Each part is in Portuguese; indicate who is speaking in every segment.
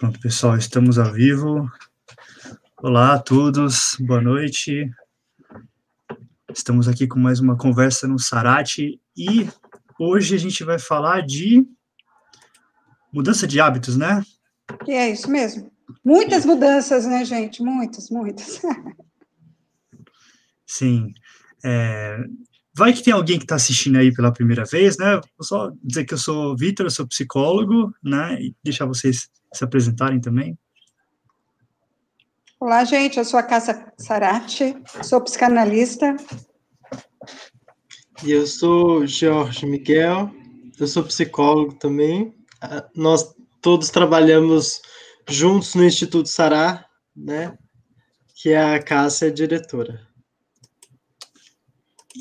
Speaker 1: Pronto, pessoal, estamos ao vivo. Olá a todos, boa noite. Estamos aqui com mais uma conversa no Sarate e hoje a gente vai falar de mudança de hábitos, né?
Speaker 2: E é isso mesmo. Muitas mudanças, né, gente? Muitas, muitas.
Speaker 1: Sim. É, vai que tem alguém que está assistindo aí pela primeira vez, né? Vou só dizer que eu sou Vitor, eu sou psicólogo, né? E deixar vocês se apresentarem também.
Speaker 2: Olá, gente, eu sou a Cássia Sarati, sou psicanalista.
Speaker 3: E eu sou Jorge Miguel, eu sou psicólogo também. Ah, nós todos trabalhamos juntos no Instituto Sará, né? Que é a Cássia é diretora.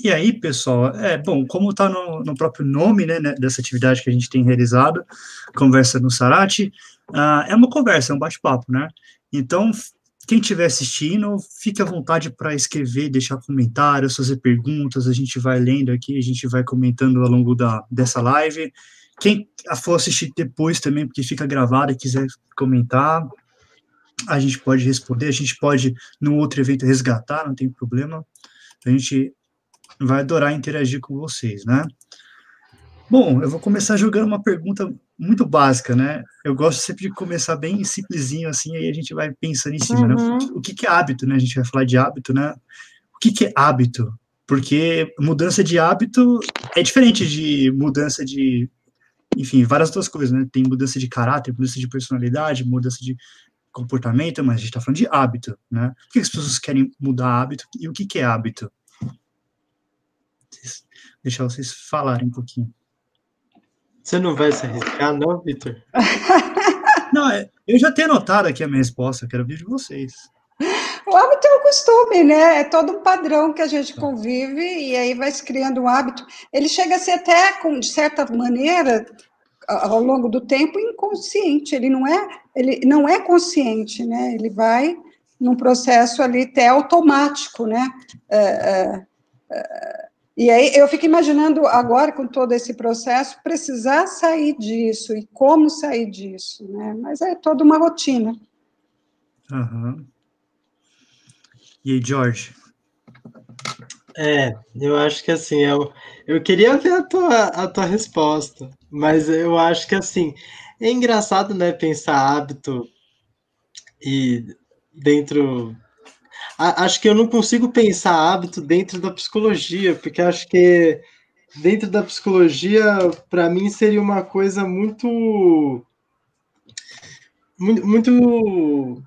Speaker 1: E aí, pessoal, é bom, como está no, no, próprio nome né, né, dessa atividade que a gente tem realizado, Conversa no Sarate, uh, é uma conversa, é um bate-papo, né? Então, quem estiver assistindo, fique à vontade para escrever, deixar comentários, fazer perguntas, a gente vai lendo aqui, a gente vai comentando ao longo da, dessa live. Quem for assistir depois também, porque fica gravado e quiser comentar, a gente pode responder, a gente pode, no outro evento, resgatar, não tem problema. A gente vai adorar interagir com vocês, né? Bom, eu vou começar jogando uma pergunta muito básica, né? Eu gosto sempre de começar bem simplesinho, assim, aí a gente vai pensando em cima, né? uhum. né? O que, que é hábito, né? A gente vai falar de hábito, né? O que, que é hábito? Porque mudança de hábito é diferente de mudança de, enfim, várias outras coisas, né? Tem mudança de caráter, mudança de personalidade, mudança de comportamento, mas a gente está falando de hábito, né? Por que as pessoas querem mudar hábito e o que, que é hábito? Deixar vocês falarem um pouquinho.
Speaker 3: Você não vai se arriscar, não, Vitor?
Speaker 1: não, é, eu já tenho anotado aqui a minha resposta, quero ouvir de vocês.
Speaker 2: O hábito é o costume, né? É todo um padrão que a gente tá. convive e aí vai se criando um hábito. Ele chega a ser até, de certa maneira, ao longo do tempo, inconsciente. Ele não é, ele não é consciente, né? Ele vai num processo ali até automático, né? É, é, é e aí eu fico imaginando agora, com todo esse processo, precisar sair disso e como sair disso, né? Mas é toda uma rotina.
Speaker 1: Uhum. E aí, George?
Speaker 3: É, eu acho que assim, eu, eu queria ver a tua, a tua resposta, mas eu acho que assim, é engraçado, né, pensar hábito e dentro acho que eu não consigo pensar hábito dentro da psicologia, porque acho que dentro da psicologia, para mim, seria uma coisa muito. Muito. muito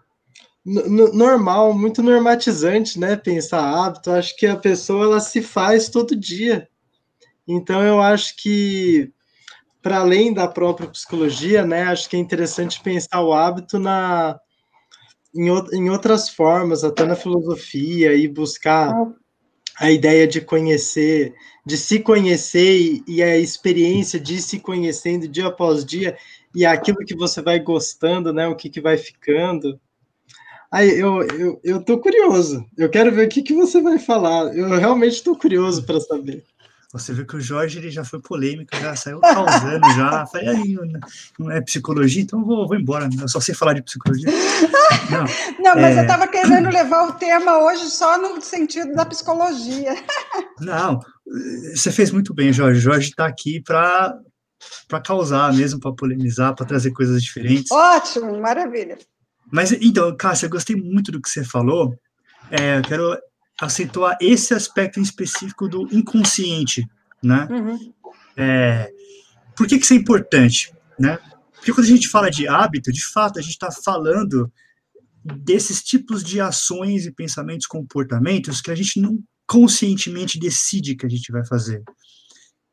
Speaker 3: normal, muito normatizante, né? Pensar hábito. Acho que a pessoa ela se faz todo dia. Então, eu acho que, para além da própria psicologia, né? Acho que é interessante pensar o hábito na em, em outras formas, até na filosofia, e buscar a ideia de conhecer, de se conhecer e, e, a experiência de se conhecendo dia após dia e aquilo que você vai gostando, né? O que, que vai ficando. Aí eu, eu, eu tô curioso. Eu quero ver o que, que você vai falar. Eu realmente estou curioso para saber.
Speaker 1: Você viu que o Jorge ele já foi polêmico, já saiu causando, já. Falei, aí, não é psicologia, então vou, vou embora. Eu só sei falar de psicologia.
Speaker 2: Não, não mas é... eu estava querendo levar o tema hoje só no sentido da psicologia.
Speaker 1: Não, você fez muito bem, Jorge. O Jorge está aqui para para causar mesmo, para polemizar, para trazer coisas diferentes.
Speaker 2: Ótimo, maravilha.
Speaker 1: Mas então, Cássia, eu gostei muito do que você falou. É, eu quero acentuar esse aspecto em específico do inconsciente, né? Uhum. É, por que, que isso é importante, né? Porque quando a gente fala de hábito, de fato, a gente está falando desses tipos de ações e pensamentos, comportamentos que a gente não conscientemente decide que a gente vai fazer.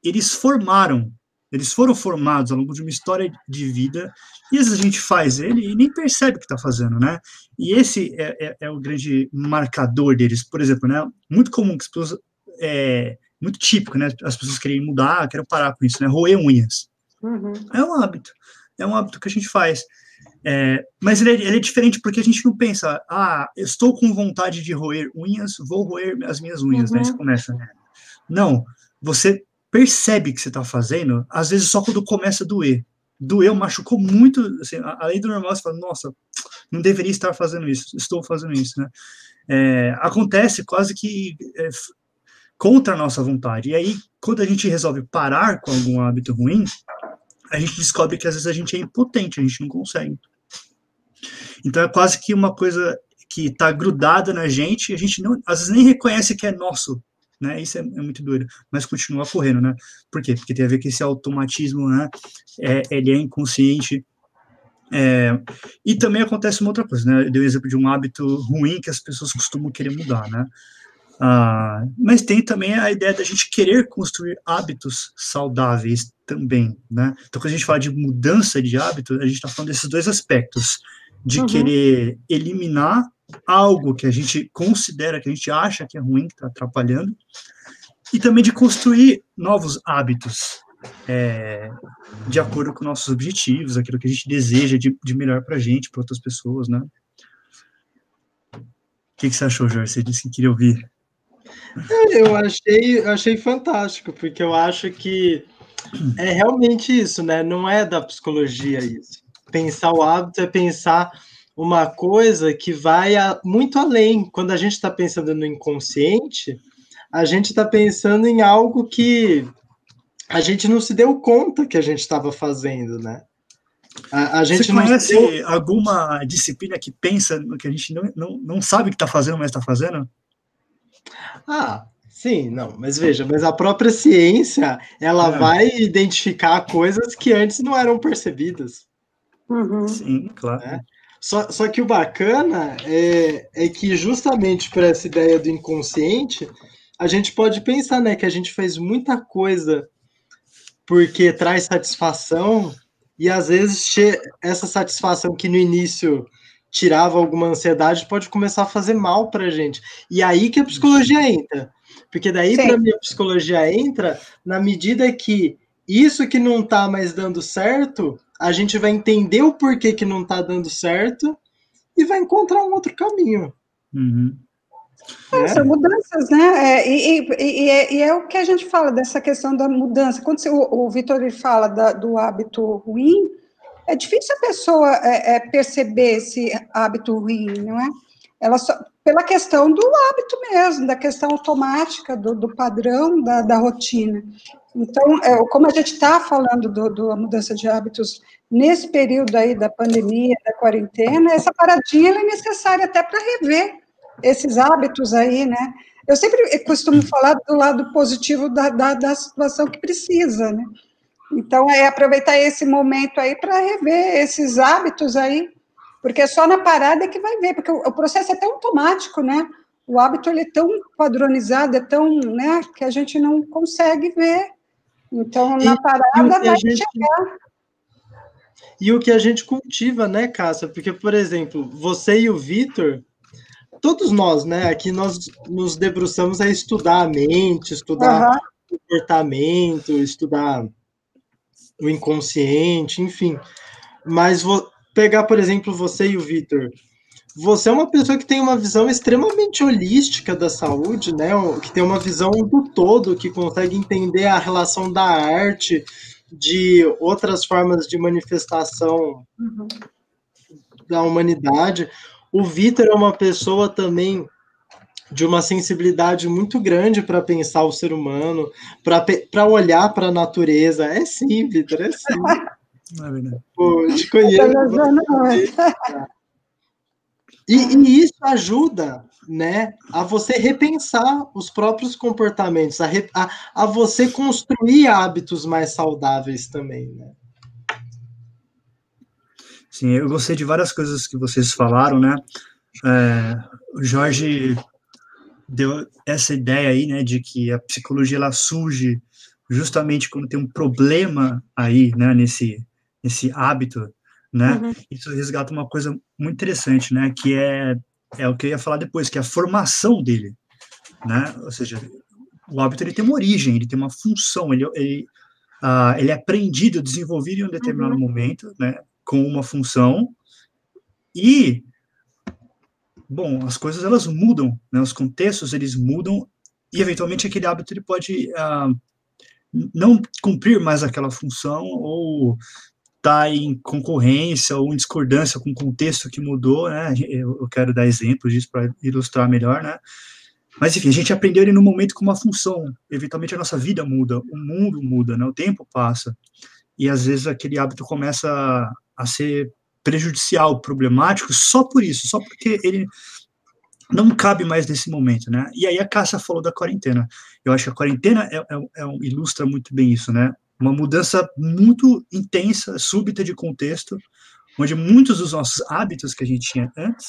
Speaker 1: Eles formaram eles foram formados ao longo de uma história de vida, e às vezes a gente faz ele e nem percebe o que está fazendo, né? E esse é, é, é, o grande marcador deles. Por exemplo, né? Muito comum que as pessoas. É, muito típico, né? As pessoas querem mudar, querem parar com isso, né? Roer unhas. Uhum. É um hábito. É um hábito que a gente faz. É, mas ele é, ele é, diferente porque a gente não pensa, ah, estou com vontade de roer unhas, vou roer as minhas unhas, uhum. né? Você começa, né? Não, você percebe que você está fazendo, às vezes só quando começa a doer. doeu, machucou muito, assim, além do normal, você fala, nossa, não deveria estar fazendo isso, estou fazendo isso, né? É, acontece quase que é, contra a nossa vontade. E aí, quando a gente resolve parar com algum hábito ruim, a gente descobre que às vezes a gente é impotente, a gente não consegue. Então é quase que uma coisa que está grudada na gente, a gente não, às vezes nem reconhece que é nosso, né? Isso é, é, muito doido, mas continua correndo, né? Por quê? Porque tem a ver com esse automatismo, né? É, ele é inconsciente. É, e também acontece uma outra coisa, né? Eu dei o um exemplo de um hábito ruim que as pessoas costumam querer mudar, né? Ah, mas tem também a ideia da gente querer construir hábitos saudáveis também, né? Então, quando a gente fala de mudança de hábito, a gente está falando desses dois aspectos, de uhum. querer eliminar algo que a gente considera, que a gente acha que é ruim, que está atrapalhando, e também de construir novos hábitos é, de acordo com nossos objetivos, aquilo que a gente deseja de, de melhor para a gente, para outras pessoas, né? O que, que você achou, Jorge? Você disse que queria ouvir.
Speaker 3: É, eu achei, achei fantástico, porque eu acho que é realmente isso, né? Não é da psicologia isso. Pensar o hábito é pensar uma coisa que vai a, muito além. Quando a gente está pensando no inconsciente, a gente está pensando em algo que a gente não se deu conta que a gente estava fazendo, né?
Speaker 1: A, a gente Você conhece deu... alguma disciplina que pensa no que a gente não, não, não sabe que está fazendo, mas está fazendo?
Speaker 3: Ah, sim, não, mas veja, mas a própria ciência ela é. vai identificar coisas que antes não eram percebidas.
Speaker 1: Uhum. Sim, claro. Né?
Speaker 3: Só, só que o bacana é, é que justamente por essa ideia do inconsciente, a gente pode pensar, né, que a gente fez muita coisa porque traz satisfação e às vezes essa satisfação que no início tirava alguma ansiedade pode começar a fazer mal para a gente. E aí que a psicologia entra. Porque daí para mim a psicologia entra na medida que isso que não está mais dando certo a gente vai entender o porquê que não está dando certo e vai encontrar um outro caminho.
Speaker 1: Uhum.
Speaker 2: É, são mudanças, né? É, e, e, e, é, e, é, o que a gente fala dessa questão da mudança. Quando você, o, o Vitor fala da, do hábito ruim, é difícil a pessoa é, é perceber esse hábito ruim, não é? Ela só, pela questão do hábito mesmo, da questão automática, do, do padrão, da, da rotina. Então, é, como a gente está falando da mudança de hábitos nesse período aí da pandemia, da quarentena, essa paradinha é necessária até para rever esses hábitos aí, né? Eu sempre costumo falar do lado positivo da, da, da situação que precisa, né? Então, é aproveitar esse momento aí para rever esses hábitos aí, porque é só na parada que vai ver, porque o, o processo é tão automático, né? O hábito ele é tão padronizado, é tão, né, que a gente não consegue ver então, na e, parada e vai gente, chegar.
Speaker 3: E o que a gente cultiva, né, Cássia? Porque, por exemplo, você e o Vitor, todos nós, né, aqui nós nos debruçamos a estudar a mente, estudar uhum. comportamento, estudar o inconsciente, enfim. Mas vou pegar, por exemplo, você e o Vitor você é uma pessoa que tem uma visão extremamente holística da saúde, né? Que tem uma visão do todo, que consegue entender a relação da arte, de outras formas de manifestação uhum. da humanidade. O Vitor é uma pessoa também de uma sensibilidade muito grande para pensar o ser humano, para olhar para a natureza. É sim, Vitor, é sim.
Speaker 1: Não é verdade.
Speaker 3: Pô, te conheço. E, e, isso ajuda, né, a você repensar os próprios comportamentos, a, re, a, a você construir hábitos mais saudáveis também, né?
Speaker 1: Sim, eu gostei de várias coisas que vocês falaram, né? É, o Jorge deu essa ideia aí, né, de que a psicologia ela surge justamente quando tem um problema aí, né, nesse, nesse hábito né? Uhum. Isso resgata uma coisa muito interessante, né? Que é, é o que eu ia falar depois, que é a formação dele, né? Ou seja, o hábito ele tem uma origem, ele tem uma função, ele, ele, uh, ele é aprendido, desenvolvido em um determinado uhum. momento, né? Com uma função e bom, as coisas elas mudam, né? Os contextos eles mudam e eventualmente aquele hábito ele pode uh, não cumprir mais aquela função ou está em concorrência ou em discordância com o contexto que mudou, né? Eu, quero dar exemplos disso para ilustrar melhor, né? Mas enfim, a gente aprendeu ele no momento com uma função. Eventualmente a nossa vida muda, o mundo muda, né? O tempo passa e às vezes aquele hábito começa a, a ser prejudicial, problemático, só por isso, só porque ele não cabe mais nesse momento, né? E aí a Cássia falou da quarentena. Eu acho que a quarentena é, é, é, ilustra muito bem isso, né? Uma mudança muito intensa, súbita de contexto, onde muitos dos nossos hábitos que a gente tinha antes,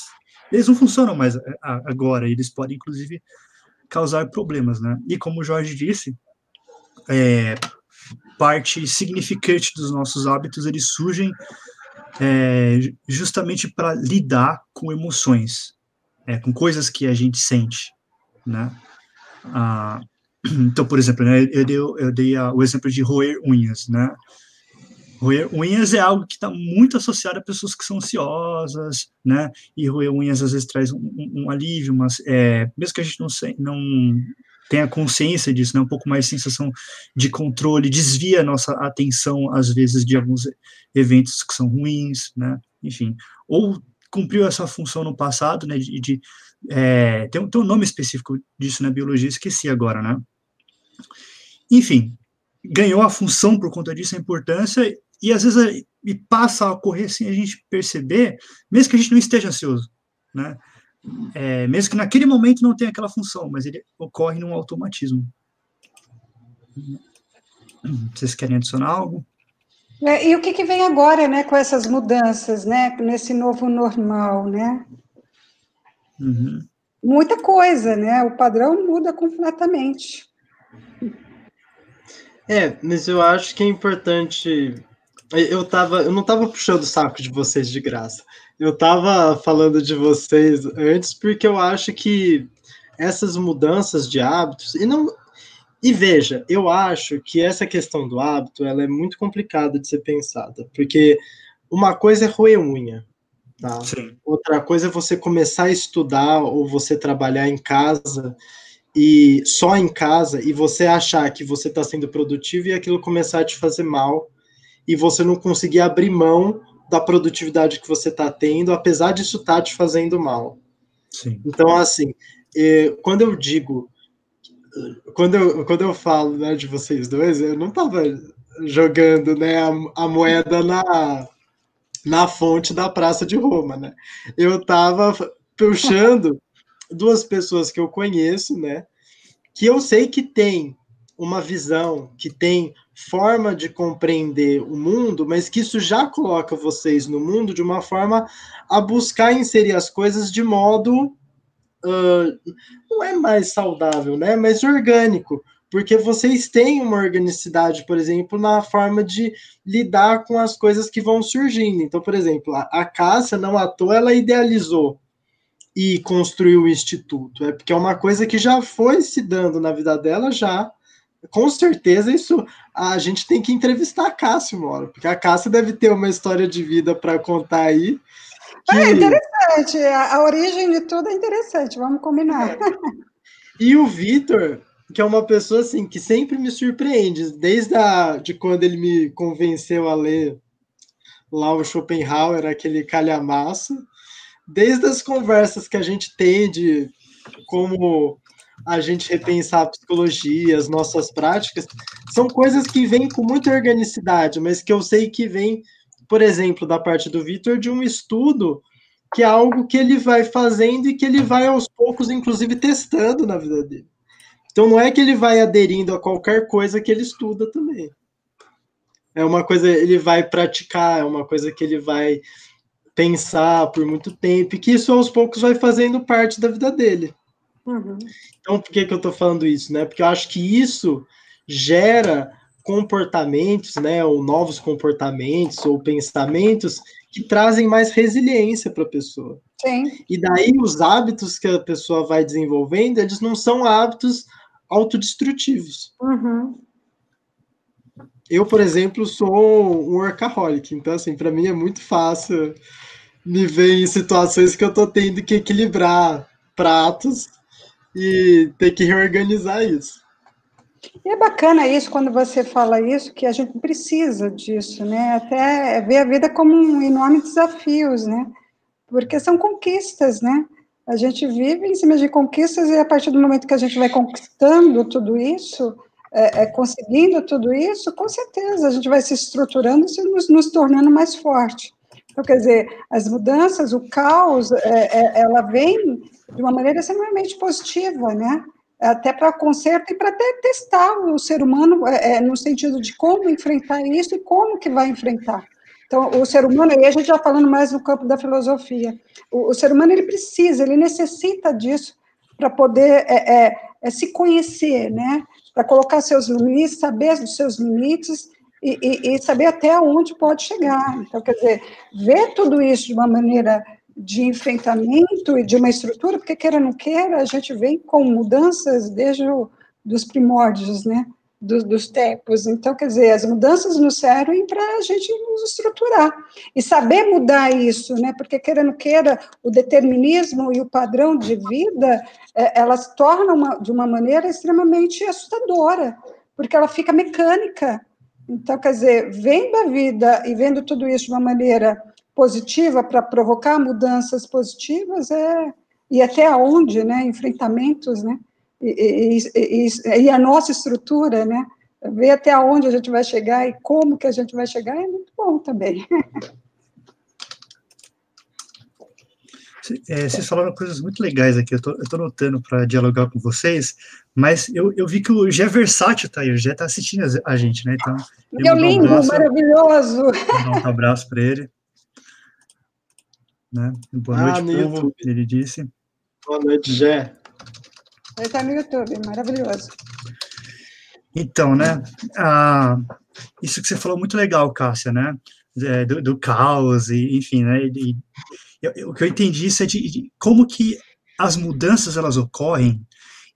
Speaker 1: eles não funcionam mais agora, eles podem, inclusive, causar problemas, né? E como o Jorge disse, é, parte significante dos nossos hábitos, eles surgem é, justamente para lidar com emoções, é, com coisas que a gente sente, né? Ah, então, por exemplo, né, eu dei, eu dei a, o exemplo de roer unhas, né? Roer unhas é algo que está muito associado a pessoas que são ansiosas, né? E roer unhas às vezes traz um, um, alívio, mas é, mesmo que a gente não, não tenha consciência disso, né? Um pouco mais de sensação de controle, desvia a nossa atenção às vezes de alguns eventos que são ruins, né? Enfim, ou cumpriu essa função no passado, né, de, de é, tem, tem, um nome específico disso na biologia, esqueci agora, né? Enfim, ganhou a função por conta disso, a importância, e às vezes e passa a ocorrer sem a gente perceber, mesmo que a gente não esteja ansioso, né? É, mesmo que naquele momento não tenha aquela função, mas ele ocorre num automatismo. Vocês querem adicionar algo?
Speaker 2: É, e o que, que, vem agora, né, com essas mudanças, né, nesse novo normal, né? Uhum. Muita coisa, né? O padrão muda completamente.
Speaker 3: É, mas eu acho que é importante. Eu, tava, eu não estava puxando o saco de vocês de graça. Eu estava falando de vocês antes porque eu acho que essas mudanças de hábitos, e não, e veja, eu acho que essa questão do hábito ela é muito complicada de ser pensada, porque uma coisa é roer unha, tá? outra coisa é você começar a estudar ou você trabalhar em casa e só em casa e você achar que você está sendo produtivo e aquilo começar a te fazer mal e você não conseguir abrir mão da produtividade que você está tendo, apesar disso estar tá te fazendo mal. Sim. Então, assim, quando eu digo quando eu, quando eu falo né, de vocês dois, eu não estava jogando né, a, a, moeda na, na fonte da Praça de Roma, né? Eu estava puxando duas pessoas que eu conheço, né? Que eu sei que tem uma visão, que tem forma de compreender o mundo, mas que isso já coloca vocês no mundo de uma forma a buscar inserir as coisas de modo uh, não é mais saudável, né? Mas orgânico, porque vocês têm uma organicidade, por exemplo, na forma de lidar com as coisas que vão surgindo. Então, por exemplo, a, a Cássia, não à toa, ela idealizou e construiu o instituto. É porque é uma coisa que já foi se dando na vida dela já. Com certeza isso a gente tem que entrevistar a Cássia uma hora, porque a Cássia deve ter uma história de vida para contar aí
Speaker 2: que... É interessante, a, a, origem de tudo é interessante, vamos combinar.
Speaker 3: E o Vitor, que é uma pessoa assim que sempre me surpreende, desde a, de quando ele me convenceu a ler lá o Schopenhauer, aquele calhamaço, desde as conversas que a gente tem de como a gente repensar a psicologia, as nossas práticas, são coisas que vêm com muita organicidade, mas que eu sei que vem por exemplo, da parte do Vitor, de um estudo que é algo que ele vai fazendo e que ele vai aos poucos, inclusive, testando na vida dele. Então não é que ele vai aderindo a qualquer coisa que ele estuda também. É uma coisa ele vai praticar, é uma coisa que ele vai pensar por muito tempo, e que isso aos poucos vai fazendo parte da vida dele. Uhum. Então, por que, que eu estou falando isso? Né? Porque eu acho que isso gera comportamentos, né, ou novos comportamentos ou pensamentos que trazem mais resiliência para a pessoa. Sim. E daí os hábitos que a pessoa vai desenvolvendo, eles não são hábitos autodestrutivos. Uhum. Eu, por exemplo, sou um workaholic, então assim, para mim é muito fácil me ver em situações que eu estou tendo que equilibrar pratos e ter que reorganizar isso.
Speaker 2: E é bacana isso, quando você fala isso, que a gente precisa disso, né? Até ver a vida como um enorme desafios, né? Porque são conquistas, né? A gente vive em cima de conquistas e a partir do momento que a gente vai conquistando tudo isso, é, é, conseguindo tudo isso, com certeza a gente vai se estruturando e nos, nos tornando mais forte. Então, quer dizer, as mudanças, o caos, é, é ela vem de uma maneira extremamente positiva, né? Até para conserto e para até testar o ser humano é, é, no sentido de como enfrentar isso e como que vai enfrentar. Então, o ser humano, e a gente já falando mais no campo da filosofia, o, o ser humano ele precisa, ele necessita disso para poder é, é, é, se conhecer, né? Para colocar seus limites, saber dos seus limites e, e, e, saber até onde pode chegar. Então, quer dizer, ver tudo isso de uma maneira de enfrentamento e de uma estrutura, porque queira ou não queira, a gente vem com mudanças desde os primórdios, né? Do, dos tempos. Então, quer dizer, as mudanças nos servem para a gente nos estruturar e saber mudar isso, né? Porque querendo queira, o determinismo e o padrão de vida, é, elas tornam uma, de uma maneira extremamente assustadora, porque ela fica mecânica. Então, quer dizer, vendo a vida e vendo tudo isso de uma maneira positiva para provocar mudanças positivas é e até onde, né? Enfrentamentos, né? E, e, e, e, a nossa estrutura, né? Ver até onde a gente vai chegar e como que a gente vai chegar é muito bom também.
Speaker 1: É, vocês falaram coisas muito legais aqui, eu estou notando para dialogar com vocês, mas eu, eu vi que o Gé Versátil está aí, o Gé está assistindo a, gente, né? Então,
Speaker 2: Meu lindo, um abraço, maravilhoso!
Speaker 1: um abraço para ele. Né? Boa ah, noite, povo, YouTube. ele disse.
Speaker 3: Boa noite, Gé.
Speaker 2: Ele está no YouTube, maravilhoso.
Speaker 1: Então, né, ah, isso que você falou muito legal, Cássia, né, é, do, do, caos, e, enfim, né, e, e, o que eu entendi isso é de, de, como que as mudanças, elas ocorrem,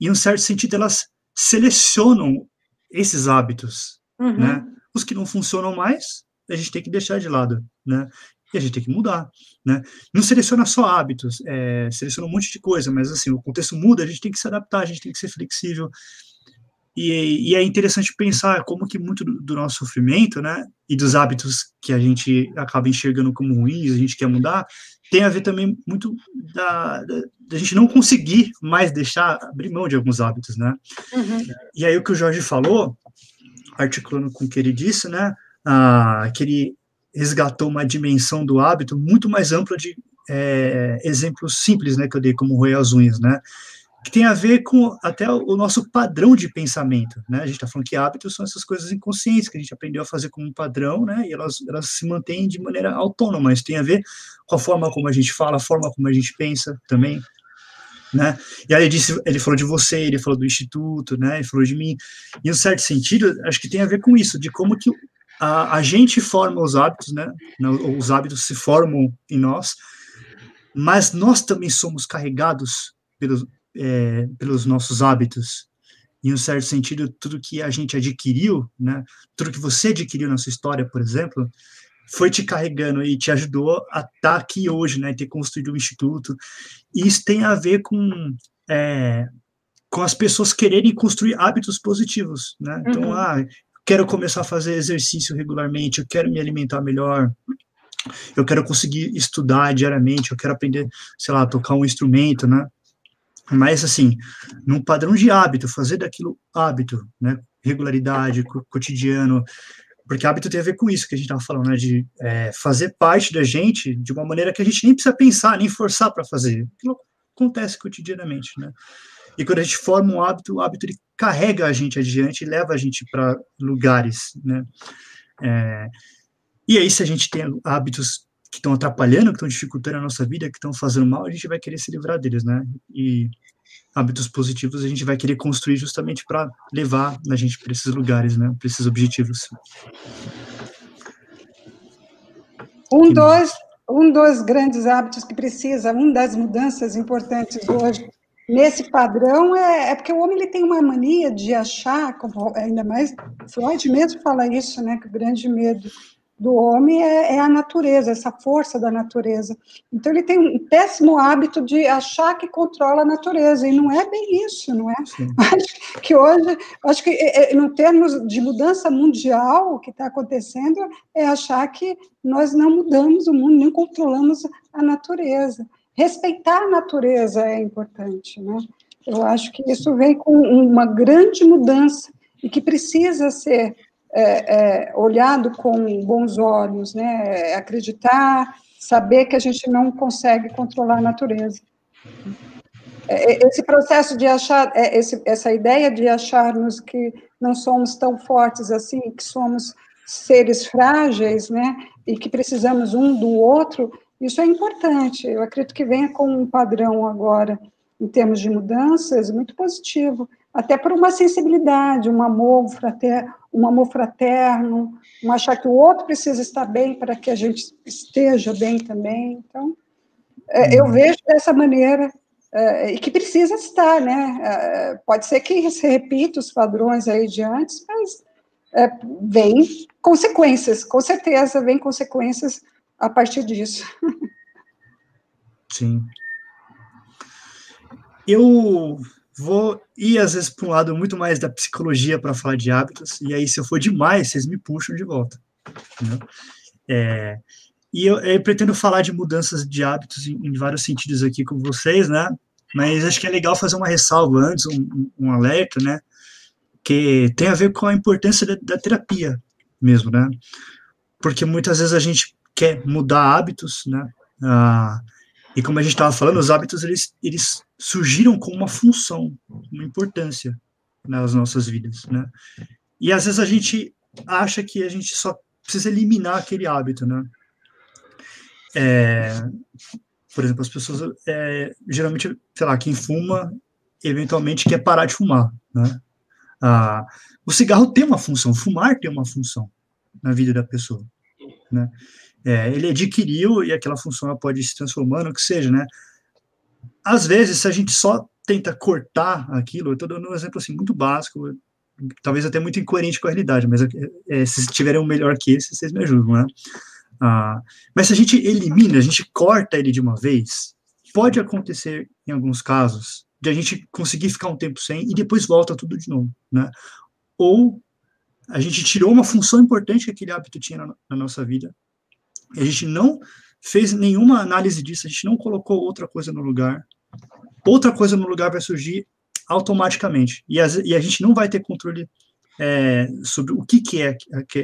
Speaker 1: e, em um certo sentido, elas selecionam esses hábitos, uhum. né, os que não funcionam mais, a gente tem que deixar de lado, né, e a gente tem que mudar, né? Não seleciona só hábitos, é, seleciona um monte de coisa, mas assim, o contexto muda, a gente tem que se adaptar, a gente tem que ser flexível. E, e é interessante pensar como que muito do, do, nosso sofrimento, né, e dos hábitos que a gente acaba enxergando como ruins, a gente quer mudar, tem a ver também muito da, da, da gente não conseguir mais deixar, abrir mão de alguns hábitos, né? Uhum. E aí o que o Jorge falou, articulando com o que ele disse, né, ah, que ele resgatou uma dimensão do hábito muito mais ampla de é, exemplos simples, né, que eu dei como roer as unhas, né, que tem a ver com até o nosso padrão de pensamento, né, a gente está falando que hábitos são essas coisas inconscientes que a gente aprendeu a fazer como um padrão, né, e elas, elas se mantêm de maneira autônoma, isso tem a ver com a forma como a gente fala, a forma como a gente pensa também, né? E aí ele disse, ele falou de você, ele falou do instituto, né? Ele falou de mim. Em um certo sentido, acho que tem a ver com isso, de como que a, a gente forma os hábitos, né? Os hábitos se formam em nós, mas nós também somos carregados pelos, é, pelos nossos hábitos. Em um certo sentido, tudo que a gente adquiriu, né? Tudo que você adquiriu na sua história, por exemplo, foi te carregando e te ajudou a estar tá aqui hoje, né? Ter construído um instituto. E isso tem a ver com é, com as pessoas quererem construir hábitos positivos, né? Então, uhum. ah, quero começar a fazer exercício regularmente, eu quero me alimentar melhor, eu quero conseguir estudar diariamente, eu quero aprender, sei lá, tocar um instrumento, né? Mas, assim, num padrão de hábito, fazer daquilo hábito, né? Regularidade, cotidiano, porque hábito tem a ver com isso que a gente estava falando, né? De é, fazer parte da gente de uma maneira que a gente nem precisa pensar, nem forçar para fazer. Aquilo acontece cotidianamente, né? E quando a gente forma um hábito, o hábito ele carrega a gente adiante e leva a gente para lugares, né? É, e aí, se a gente tem hábitos que estão atrapalhando, que estão dificultando a nossa vida, que estão fazendo mal, a gente vai querer se livrar deles, né? E hábitos positivos a gente vai querer construir justamente para levar a gente para esses lugares, né? Para esses objetivos.
Speaker 2: Um dos, um dos grandes hábitos que precisa, uma das mudanças importantes hoje nesse padrão é, é, porque o homem ele tem uma mania de achar, ainda mais Freud mesmo fala isso, né, que o grande medo do homem é, é, a natureza, essa força da natureza. Então, ele tem um péssimo hábito de achar que controla a natureza, e não é bem isso, não é? Sim. Acho que hoje, acho que, é, é, no termos de mudança mundial, o que está acontecendo é achar que nós não mudamos o mundo, nem controlamos a natureza. Respeitar a natureza é importante, né? Eu acho que isso vem com uma grande mudança e que precisa ser é, é, olhado com bons olhos, né? Acreditar, saber que a gente não consegue controlar a natureza. É, é, esse processo de achar, é, esse, essa ideia de acharmos que não somos tão fortes assim, que somos seres frágeis, né? E que precisamos um do outro, isso é importante. Eu acredito que venha com um padrão agora, em termos de mudanças, muito positivo até por uma sensibilidade, um amor fraterno, um amor fraterno, um achar que o outro precisa estar bem para que a gente esteja bem também. Então, é, eu uhum. vejo dessa maneira é, e que precisa estar, né? É, pode ser que se repita os padrões aí de antes, mas vem consequências, com certeza vem consequências a partir disso.
Speaker 1: Sim. Eu vou ir, às vezes, para um lado muito mais da psicologia para falar de hábitos, e aí, se eu for demais, vocês me puxam de volta. É, e eu, eu, pretendo falar de mudanças de hábitos em, em, vários sentidos aqui com vocês, né? Mas acho que é legal fazer uma ressalva antes, um, um alerta, né? Que tem a ver com a importância da, da terapia mesmo, né? Porque muitas vezes a gente quer mudar hábitos, né? Ah, e como a gente estava falando, os hábitos eles, eles surgiram com uma função, uma importância nas nossas vidas, né? E às vezes a gente acha que a gente só precisa eliminar aquele hábito, né? É, por exemplo, as pessoas é, geralmente, sei lá, quem fuma eventualmente quer parar de fumar, né? Ah, o cigarro tem uma função, fumar tem uma função na vida da pessoa, né? É, ele adquiriu e aquela função pode ir se transformando, o que seja, né? às vezes, se a gente só tenta cortar aquilo, eu estou dando um exemplo assim muito básico, talvez até muito incoerente com a realidade, mas é, se tiverem um melhor que esse, vocês me ajudam, né? Ah, mas se a gente elimina, a gente corta ele de uma vez, pode acontecer em alguns casos de a gente conseguir ficar um tempo sem e depois volta tudo de novo, né? Ou a gente tirou uma função importante que aquele hábito tinha na, na nossa vida, a gente não fez nenhuma análise disso, a gente não colocou outra coisa no lugar, outra coisa no lugar vai surgir automaticamente. E, as, e a gente não vai ter controle é, sobre o que, que é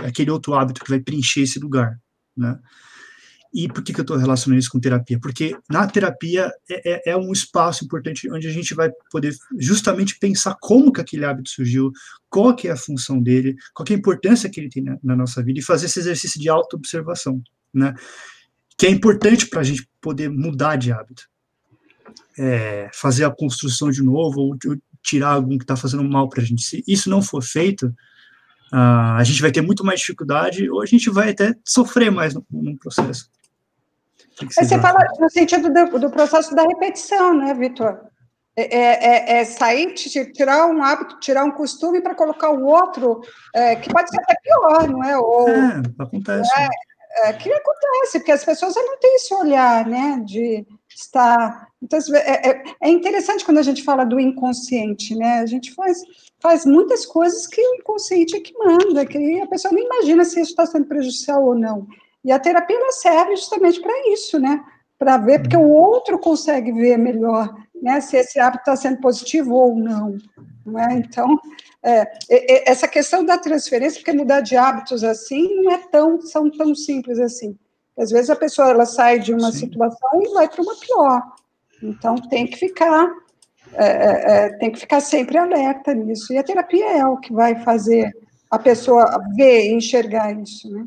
Speaker 1: aquele outro hábito que vai preencher esse lugar, né? E por que, que eu estou relacionando isso com terapia? Porque na terapia é, é, é, um espaço importante onde a gente vai poder justamente pensar como que aquele hábito surgiu, qual que é a função dele, qual que é a importância que ele tem na, na nossa vida e fazer esse exercício de auto-observação, né? Que é importante para a gente poder mudar de hábito é, fazer a construção de novo ou, tirar algum que está fazendo mal para a gente. Se isso não for feito, uh, a gente vai ter muito mais dificuldade ou a gente vai até sofrer mais no, no processo.
Speaker 2: Que que você fala no sentido do, do, processo da repetição, né, Vitor? É, é, é, é, sair, tirar um hábito, tirar um costume para colocar o outro, é, que pode ser até pior, não é? Ou,
Speaker 1: é, acontece.
Speaker 2: É, que acontece, porque as pessoas não têm esse olhar, né, de estar então, é, é, é, interessante quando a gente fala do inconsciente, né? A gente faz, faz muitas coisas que o inconsciente é que manda, que a pessoa nem imagina se isso está sendo prejudicial ou não. E a terapia serve justamente para isso, né? Para ver, porque o outro consegue ver melhor, né? Se esse hábito está sendo positivo ou não. Não é? Então, é, essa questão da transferência, porque mudar de hábitos assim não é tão, são tão simples assim. Às vezes a pessoa ela sai de uma Sim. situação e vai para uma pior. Então tem que ficar é, é, é, tem que ficar sempre alerta nisso. E a terapia é o que vai fazer a pessoa ver e enxergar isso, né?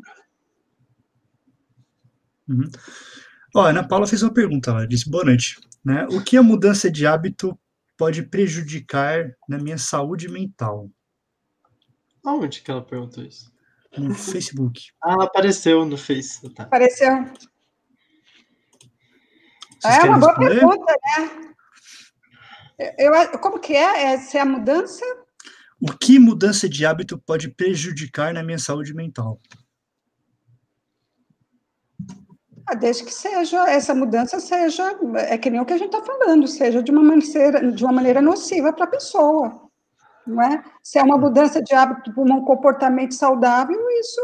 Speaker 1: Uhum. Ó, Ana Paula fez uma pergunta, ela disse, boa noite, né? O que a mudança de hábito pode prejudicar na minha saúde mental?
Speaker 3: Aonde que ela perguntou isso?
Speaker 1: No Facebook.
Speaker 3: Ah, apareceu no Face.
Speaker 2: Tá. Apareceu. Vocês é uma boa responder? pergunta, né? Eu, como que é? é? Se é a mudança?
Speaker 1: O que mudança de hábito pode prejudicar na minha saúde mental?
Speaker 2: Ah, desde que seja, essa mudança seja, é que nem o que a gente está falando, seja de uma maneira, de uma maneira nociva para a pessoa, não é? Se é uma mudança de hábito para um comportamento saudável, isso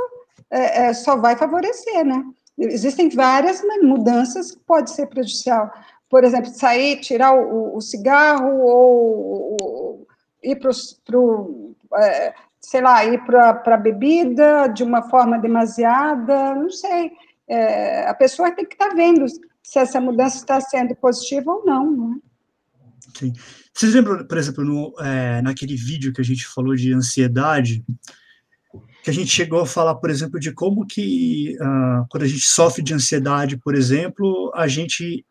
Speaker 2: é, é, só vai favorecer, né? Existem várias mudanças que pode ser prejudicial. Por exemplo, sair, tirar o, o cigarro ou, ou ir para o, é, sei lá, ir para a bebida de uma forma demasiada, não sei é, a pessoa tem que estar tá vendo se essa mudança está sendo positiva ou não, não é?
Speaker 1: Sim. Vocês lembram, por exemplo, no, é, naquele vídeo que a gente falou de ansiedade, que a gente chegou a falar, por exemplo, de como que uh, quando a gente sofre de ansiedade, por exemplo, a gente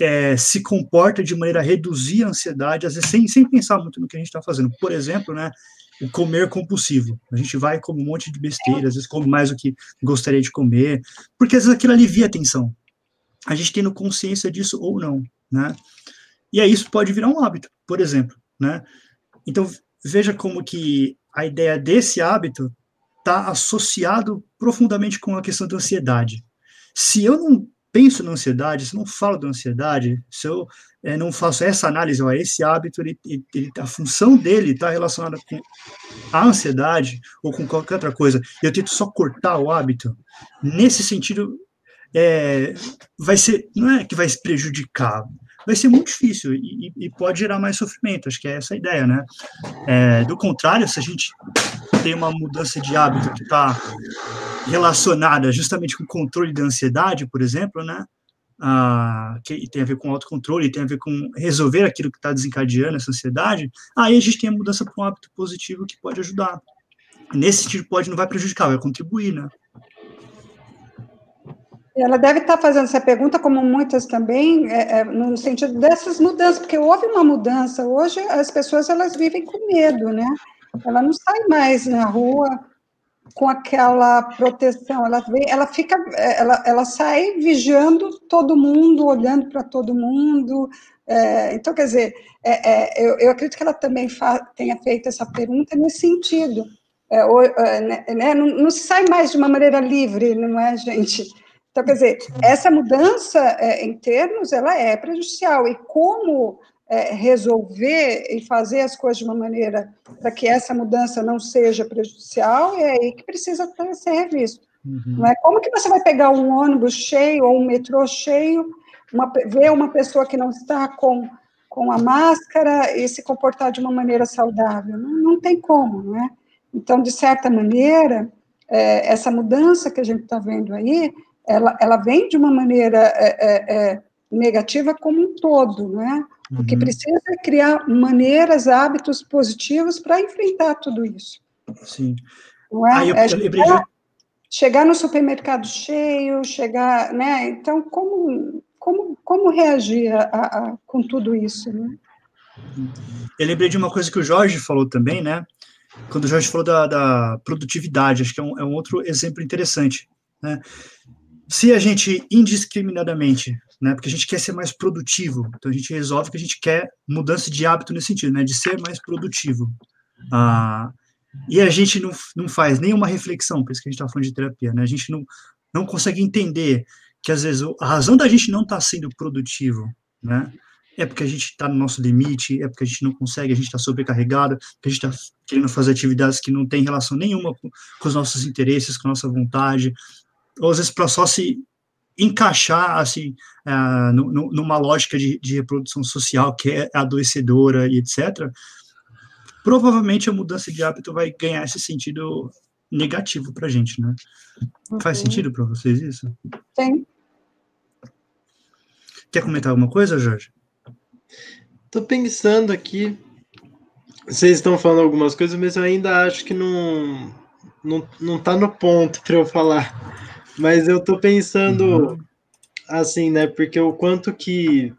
Speaker 1: é, se comporta de maneira a reduzir a ansiedade, às vezes sem, sem pensar muito no que a gente está fazendo. Por exemplo, né, comer compulsivo. A gente vai como um monte de besteira, às vezes come mais do que gostaria de comer, porque às vezes aquilo alivia a tensão. A gente tendo consciência disso ou não, né? E aí isso pode virar um hábito, por exemplo, né? Então, veja como que a ideia desse hábito está associado profundamente com a questão da ansiedade. Se eu não penso na ansiedade, se eu não falo da ansiedade, se eu é, não faço essa análise, ó, esse hábito, ele, ele, a função dele está relacionada com a ansiedade ou com qualquer outra coisa, eu tento só cortar o hábito, nesse sentido, é, vai ser, não é que vai prejudicar, vai ser muito difícil e, e, pode gerar mais sofrimento, acho que é essa a ideia, né? É, do contrário, se a gente tem uma mudança de hábito que está relacionada justamente com o controle da ansiedade, por exemplo, né? Ah, que tem a ver com autocontrole, tem a ver com resolver aquilo que está desencadeando essa ansiedade, aí a gente tem a mudança para um hábito positivo que pode ajudar. Nesse sentido, pode não vai prejudicar, vai contribuir, né?
Speaker 2: Ela deve estar tá fazendo essa pergunta, como muitas também, é, é, no sentido dessas mudanças, porque houve uma mudança. Hoje as pessoas elas vivem com medo, né? Ela não sai mais na rua com aquela proteção, ela vê, ela fica, ela, ela sai vigiando todo mundo, olhando para todo mundo. É, então, quer dizer, é, é, eu, eu, acredito que ela também tenha feito essa pergunta nesse sentido. É, ou, é, né, né, não, não, se sai mais de uma maneira livre, não é, gente? Então, quer dizer, essa mudança é, em termos, ela é prejudicial. E como é, resolver e fazer as coisas de uma maneira para que essa mudança não seja prejudicial, é aí que precisa ser revisto. Uhum. Não é como que você vai pegar um ônibus cheio ou um metrô cheio, uma, ver uma pessoa que não está com, com a máscara e se comportar de uma maneira saudável? Não, não tem como, não é? Então, de certa maneira, é, essa mudança que a gente está vendo aí, ela, ela vem de uma maneira é, é, é negativa como um todo, não é? O que uhum. precisa é criar maneiras, hábitos positivos para enfrentar tudo isso.
Speaker 1: Sim.
Speaker 2: Não é? Ah, eu, é chegar, chegar, no supermercado cheio, chegar, né? Então, como, como, como reagir a, a, com tudo isso, né?
Speaker 1: Eu lembrei de uma coisa que o Jorge falou também, né? Quando o Jorge falou da, da produtividade, acho que é um, é um outro exemplo interessante, né? Se a gente indiscriminadamente né? Porque a gente quer ser mais produtivo. Então a gente resolve que a gente quer mudança de hábito nesse sentido, né? De ser mais produtivo. Ah, e a gente não, não faz nenhuma reflexão, por isso que a gente está falando de terapia, né? A gente não, não consegue entender que às vezes a razão da gente não estar tá sendo produtivo, né? É porque a gente está no nosso limite, é porque a gente não consegue, a gente está sobrecarregado, que a gente está querendo fazer atividades que não têm relação nenhuma com, com os nossos interesses, com a nossa vontade, ou às vezes para só se encaixar assim uh, no, numa lógica de, de, reprodução social que é adoecedora e etc provavelmente a mudança de hábito vai ganhar esse sentido negativo para a gente né? Uhum. faz sentido para vocês isso?
Speaker 2: Sim.
Speaker 1: quer comentar alguma coisa Jorge?
Speaker 3: Tô pensando aqui. Vocês estão falando algumas coisas mas eu ainda acho que não não, não tá no ponto para eu falar mas eu tô pensando uhum. assim, né? Porque o quanto que.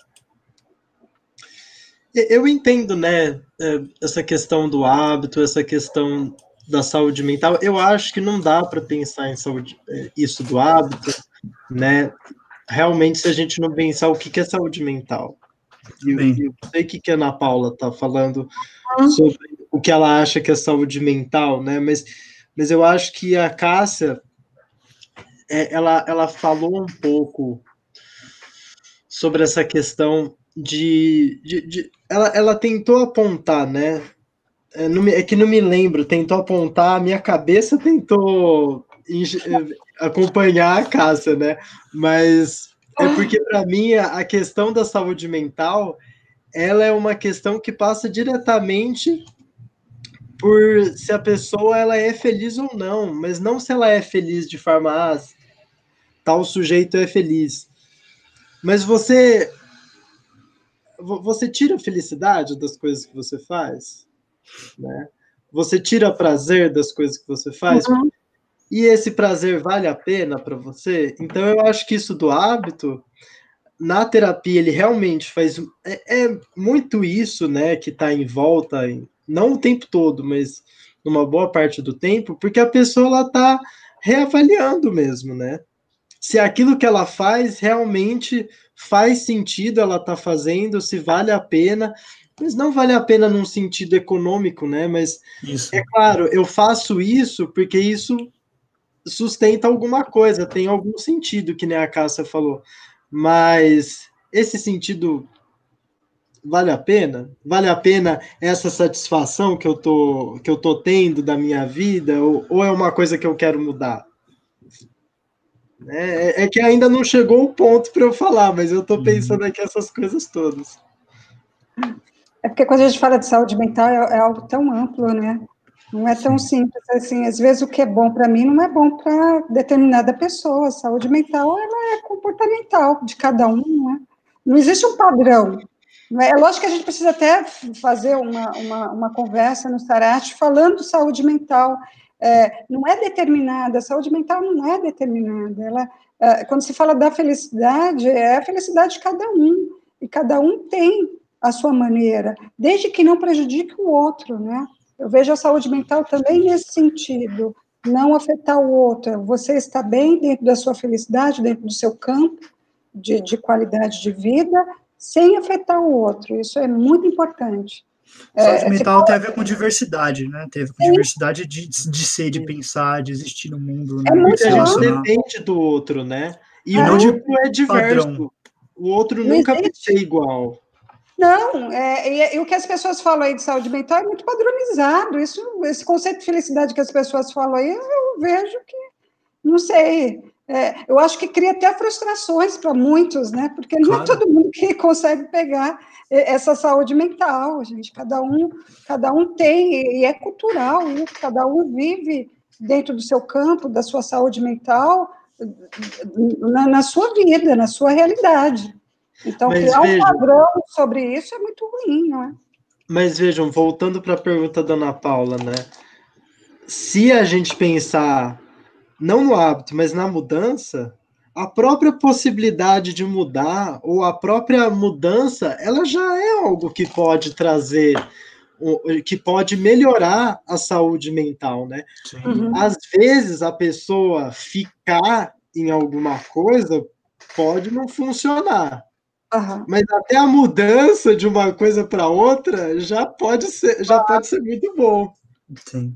Speaker 3: Eu entendo, né? É, essa questão do hábito, essa questão da saúde mental. Eu acho que não dá para pensar em saúde, é, isso do hábito, né? Realmente, se a gente não pensar o que é saúde mental. E eu, eu sei que, que a Ana Paula está falando uhum. sobre o que ela acha que é saúde mental, né? Mas, mas eu acho que a Cássia é, ela, ela falou um pouco sobre essa questão de, de, de, ela, ela tentou apontar, né? É, não, é, que não me lembro, tentou apontar, a minha cabeça tentou acompanhar a Cássia, né? Mas é porque para mim a, a questão da saúde mental ela é uma questão que passa diretamente por se a pessoa ela é feliz ou não, mas não se ela é feliz de forma ah, tal sujeito é feliz. Mas você você tira a felicidade das coisas que você faz, né? Você tira prazer das coisas que você faz. Uhum. E esse prazer vale a pena para você? Então eu acho que isso do hábito na terapia ele realmente faz é, é muito isso, né, que está em volta, não o tempo todo, mas numa boa parte do tempo, porque a pessoa ela tá reavaliando mesmo, né? Se aquilo que ela faz realmente faz sentido, ela tá fazendo, se vale a pena, mas não vale a pena num sentido econômico, né? Mas isso. é claro, eu faço isso porque isso sustenta alguma coisa, tem algum sentido, que nem a Cássia falou. Mas esse sentido vale a pena? Vale a pena essa satisfação que eu tô, que eu tô tendo da minha vida? Ou, ou é uma coisa que eu quero mudar? É, é que ainda não chegou o ponto para eu falar, mas eu estou uhum. pensando aqui essas coisas todas.
Speaker 2: É porque quando a gente fala de saúde mental é, é algo tão amplo, né? Não é tão simples assim. Às vezes o que é bom para mim não é bom para determinada pessoa. A saúde mental ela é comportamental de cada um, não é? Não existe um padrão. É? é lógico que a gente precisa até fazer uma, uma, uma conversa no Sarate falando de saúde mental. É, não é determinada, a saúde mental não é determinada. Ela, é, quando se fala da felicidade, é a felicidade de cada um. E cada um tem a sua maneira, desde que não prejudique o outro, né? Eu vejo a saúde mental também nesse sentido, não afetar o outro. Você está bem dentro da sua felicidade, dentro do seu campo de, de qualidade de vida, sem afetar o outro. Isso é muito importante.
Speaker 1: Saúde é, mental tem a ver com diversidade, né? Tem a ver com diversidade de, de ser, de pensar, de existir no mundo.
Speaker 3: Né? É muito gente depende do outro, né? E é. o outro é diverso. Padrão. O outro nunca vai ser igual.
Speaker 2: Não, é, e, e, o que as pessoas falam aí de saúde mental é muito padronizado. Isso, esse conceito de felicidade que as pessoas falam aí, eu vejo que, não sei, é, eu acho que cria até frustrações para muitos, né? Porque não é claro. é todo mundo que consegue pegar essa saúde mental, gente. Cada um, cada um tem, e é cultural, né? cada um vive dentro do seu campo, da sua saúde mental, na, na sua vida, na sua realidade. Então, Mas criar vejam, um padrão sobre isso é muito ruim, não é?
Speaker 3: Mas vejam, voltando para a pergunta da Ana Paula, né? Se a gente pensar não no hábito, mas na mudança, a própria possibilidade de mudar ou a própria mudança, ela já é algo que pode trazer, que pode melhorar a saúde mental, né? Uhum. Às vezes a pessoa ficar em alguma coisa pode não funcionar. Uhum. Mas até a mudança de uma coisa para outra já pode ser, já pode ser muito bom.
Speaker 1: Sim.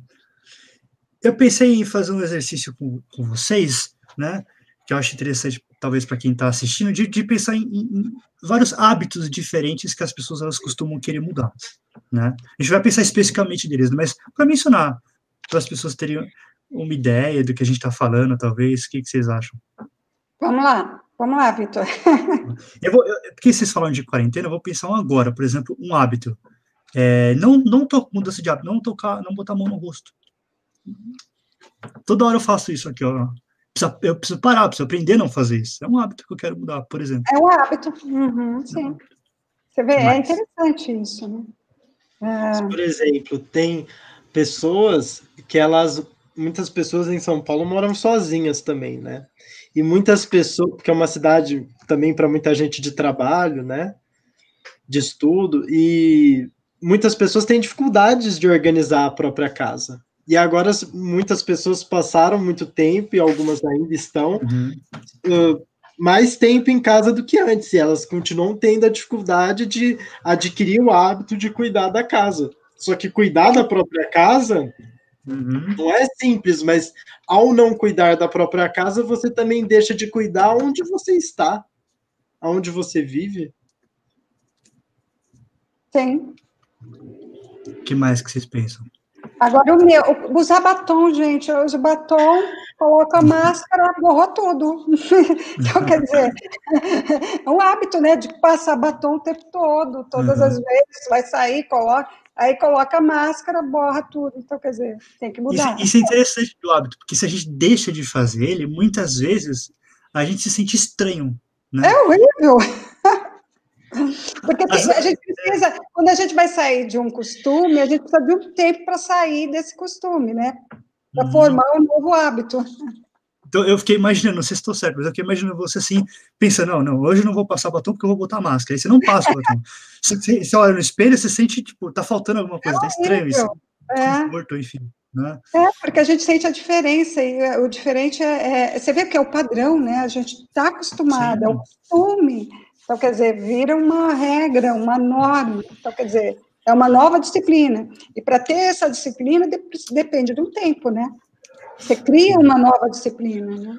Speaker 1: Eu pensei em fazer um exercício com, com vocês, né? Que eu acho interessante, talvez para quem está assistindo, de, de pensar em, em, vários hábitos diferentes que as pessoas elas costumam querer mudar, né? A gente vai pensar especificamente deles, mas para mencionar, para as pessoas terem uma ideia do que a gente está falando, talvez, o que, que vocês acham?
Speaker 2: Vamos lá. Vamos lá, Vitor.
Speaker 1: eu vou, eu, porque vocês falam de quarentena, eu vou pensar um agora, por exemplo, um hábito. É, não, não to, mudança de hábito, não tocar, não botar a mão no rosto. Toda hora eu faço isso aqui, ó. Eu preciso parar, preciso aprender a não fazer isso. É um hábito que eu quero mudar, por exemplo.
Speaker 2: É um hábito, uhum, sim. Você vê, é interessante isso, né?
Speaker 3: É... Por exemplo, tem pessoas que elas, muitas pessoas em São Paulo moram sozinhas também, né? e muitas pessoas, porque é uma cidade também para muita gente de trabalho, né? De estudo, e muitas pessoas têm dificuldades de organizar a própria casa. E agora muitas pessoas passaram muito tempo, e algumas ainda estão, uhum. uh, mais tempo em casa do que antes, e elas continuam tendo a dificuldade de adquirir o hábito de cuidar da casa. Só que cuidar da própria casa Uhum. Não é simples, mas ao não cuidar da própria casa, você também deixa de cuidar onde você está, aonde você vive.
Speaker 2: Sim.
Speaker 1: O que mais que vocês pensam?
Speaker 2: Agora, o meu, usar batom, gente, eu uso batom, coloco a máscara, borrou tudo. então, quer dizer, é um hábito, né, de passar batom o tempo todo, todas uhum. as vezes, vai sair, coloca, aí coloca a máscara, borra tudo. Então, quer dizer, tem que mudar.
Speaker 1: Isso, isso é interessante do hábito, porque se a gente deixa de fazer ele, muitas vezes a gente se sente estranho. Né?
Speaker 2: É horrível. Porque tem, a gente precisa, quando a gente vai sair de um costume, a gente precisa de um tempo para sair desse costume, né? Para uhum. formar um novo hábito.
Speaker 1: Então eu fiquei imaginando, não sei se estou certo, mas eu fiquei imaginando você assim, pensando, não, não, hoje eu não vou passar batom porque eu vou botar máscara. Aí você não passa o batom. você, você olha no espelho, você sente, tipo, tá faltando alguma coisa, é tá estranho isso.
Speaker 2: É. Morto, enfim. Né? É, porque a gente sente a diferença, e o diferente é, é, Você vê que é o padrão, né? A gente está acostumado, Sim. é o costume. Então, quer dizer, vira uma regra, uma norma. Então, quer dizer, é uma nova disciplina. E para ter essa disciplina depende de um tempo, né? Você cria uma nova disciplina, né?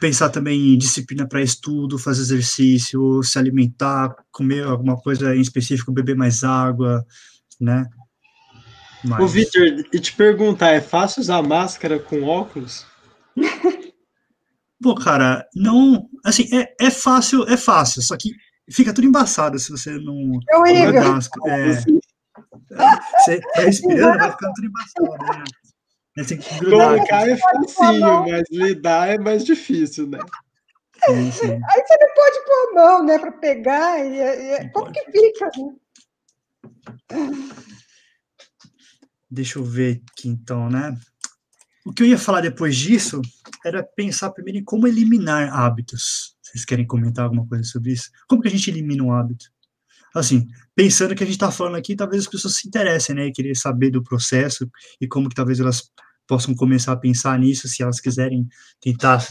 Speaker 1: Pensar também em disciplina para estudo, fazer exercício, se alimentar, comer alguma coisa em específico, beber mais água, né?
Speaker 3: Mas... Ô, Victor, e te perguntar, é fácil usar máscara com óculos?
Speaker 1: Pô, cara, não. Assim, é, é fácil, é fácil, só que fica tudo embaçado se você não.
Speaker 2: É horrível.
Speaker 1: É, você tá respirando, vai ficando tudo embaçado, né?
Speaker 3: Tem que Colocar é facinho, mas lidar é mais difícil, né?
Speaker 2: Sim, sim. Aí você não pode pôr a mão, né, para pegar, e, e como que fica, né?
Speaker 1: Deixa eu ver aqui, então, né? O que eu ia falar depois disso era pensar primeiro em como eliminar hábitos. Vocês querem comentar alguma coisa sobre isso? Como que a gente elimina um hábito? Assim, pensando que a gente está falando aqui, talvez as pessoas se interessem, né, e querer saber do processo e como que talvez elas possam começar a pensar nisso, se elas quiserem tentar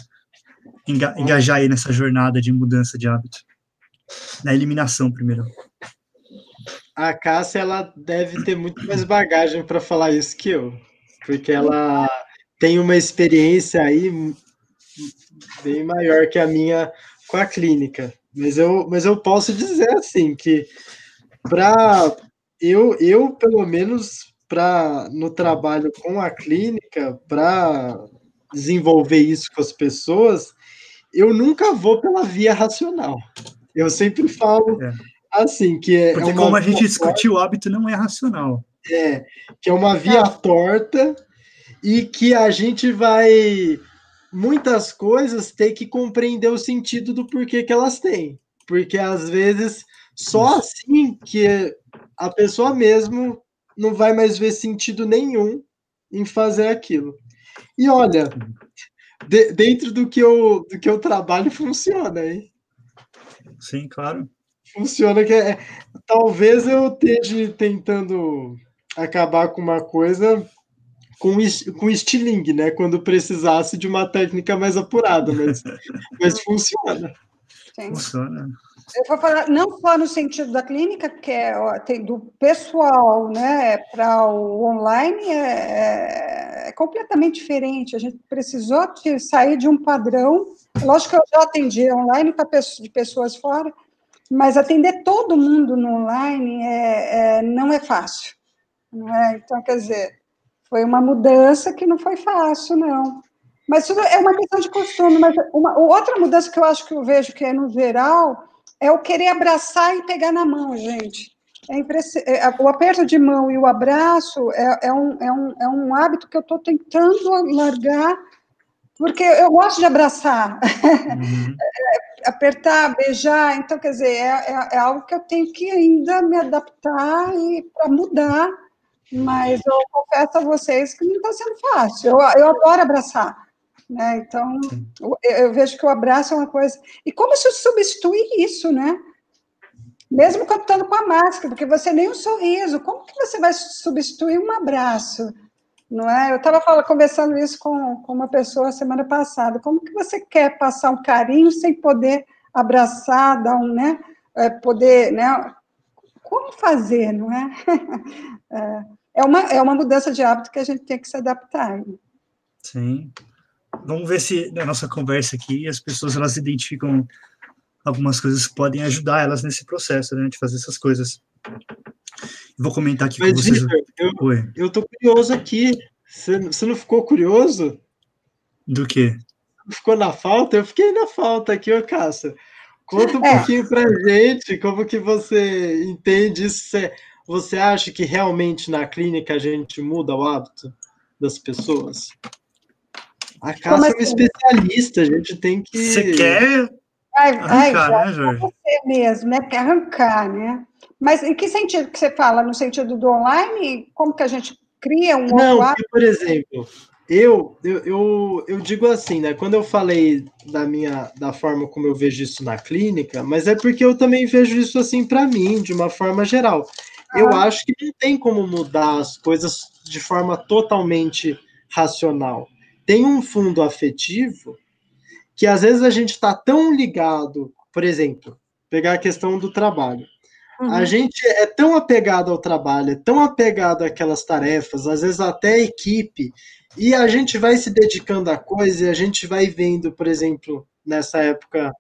Speaker 1: enga engajar aí nessa jornada de mudança de hábito. Na eliminação, primeiro.
Speaker 3: A Cássia, ela deve ter muito mais bagagem para falar isso que eu, porque ela tem uma experiência aí bem maior que a minha com a clínica. Mas eu, mas eu posso dizer assim que para eu, eu pelo menos para no trabalho com a clínica, para desenvolver isso com as pessoas, eu nunca vou pela via racional. Eu sempre falo é. assim que é
Speaker 1: Porque como a gente discutiu, o hábito não é racional.
Speaker 3: É, que é uma via torta e que a gente vai muitas coisas ter que compreender o sentido do porquê que elas têm, porque às vezes só assim que a pessoa mesmo não vai mais ver sentido nenhum em fazer aquilo. E olha, de, dentro do que eu do que eu trabalho funciona, hein?
Speaker 1: Sim, claro.
Speaker 3: Funciona que é, talvez eu esteja tentando acabar com uma coisa com, com estilingue, né? Quando precisasse de uma técnica mais apurada, mas, mas funciona.
Speaker 1: Sim. Funciona.
Speaker 2: Eu vou falar não só no sentido da clínica, que é tem do pessoal, né, para o online é, é, é, completamente diferente. A gente precisou de sair de um padrão. Lógico que eu já atendi online para de pessoas fora, mas atender todo mundo no online é, é, não é fácil. Não é? Então, quer dizer, foi uma mudança que não foi fácil, não. Mas isso é uma questão de costume. Mas uma, outra mudança que eu acho que eu vejo que é no geral é o querer abraçar e pegar na mão, gente. É é, o aperto de mão e o abraço é, é, um, é, um, é um hábito que eu estou tentando largar, porque eu gosto de abraçar, uhum. apertar, beijar. Então, quer dizer, é, é, é, algo que eu tenho que ainda me adaptar e para mudar mas eu confesso a vocês que não está sendo fácil. Eu, eu adoro abraçar. Né? Então, eu, eu, vejo que o abraço é uma coisa. E como se substitui isso, né? Mesmo contando com a máscara, porque você nem um sorriso, como que você vai substituir um abraço? Não é? Eu estava conversando isso com, com uma pessoa semana passada. Como que você quer passar um carinho sem poder abraçar, dar um, né? É, poder, né? como fazer, não é? É, é uma, é uma mudança de hábito que a gente tem que se adaptar.
Speaker 1: Sim. Vamos ver se na nossa conversa aqui as pessoas elas identificam algumas coisas que podem ajudar elas nesse processo, né, de fazer essas coisas. Vou comentar aqui
Speaker 3: Mas, com vocês. Victor, eu, Oi. eu tô curioso aqui. Você, você não ficou curioso?
Speaker 1: Do quê?
Speaker 3: Ficou na falta? Eu fiquei na falta aqui, ô Cássio. Conta um é. pouquinho pra gente como que você entende isso. Você, você acha que realmente na clínica a gente muda o hábito das pessoas? A Cássia assim? é uma assim? especialista, a gente tem que.
Speaker 1: Você quer
Speaker 2: Ai, arrancar, ai, né, Jorge? Você mesmo, né? Quer arrancar, né? Mas em que sentido que você fala? No sentido do online? Como que a gente cria um
Speaker 3: Não, outro por exemplo, eu, eu, eu, eu, digo assim, né? Quando eu falei da minha da forma como eu vejo isso na clínica, mas é porque eu também vejo isso assim para mim, de uma forma geral. Eu acho que não tem como mudar as coisas de forma totalmente racional. Tem um fundo afetivo que às vezes a gente está tão ligado, por exemplo, pegar a questão do trabalho. Uhum. A gente é tão apegado ao trabalho, é tão apegado àquelas tarefas, às vezes até a equipe, e a gente vai se dedicando à coisa e a gente vai vendo, por exemplo, nessa época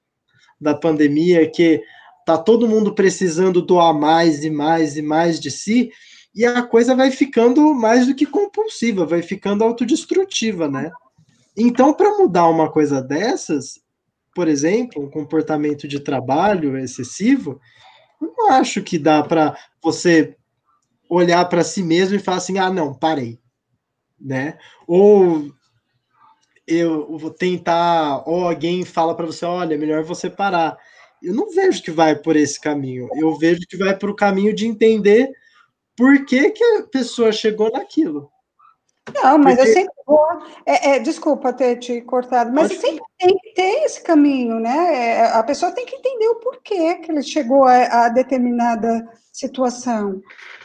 Speaker 3: da pandemia, que tá todo mundo precisando doar mais e mais e mais de si, e a coisa vai ficando mais do que compulsiva, vai ficando autodestrutiva, né? Então, para mudar uma coisa dessas, por exemplo, um comportamento de trabalho excessivo, não acho que dá para você olhar para si mesmo e falar assim: ah, não, parei. Né? Ou eu vou tentar, ou alguém fala para você: olha, melhor você parar. Eu não vejo que vai por esse caminho. Eu vejo que vai para o caminho de entender por que, que a pessoa chegou naquilo.
Speaker 2: Não, mas Porque... eu sempre vou. É, é, desculpa ter te cortado, mas sempre tem que ter esse caminho, né? É, a pessoa tem que entender o porquê que ele chegou a, a, determinada situação.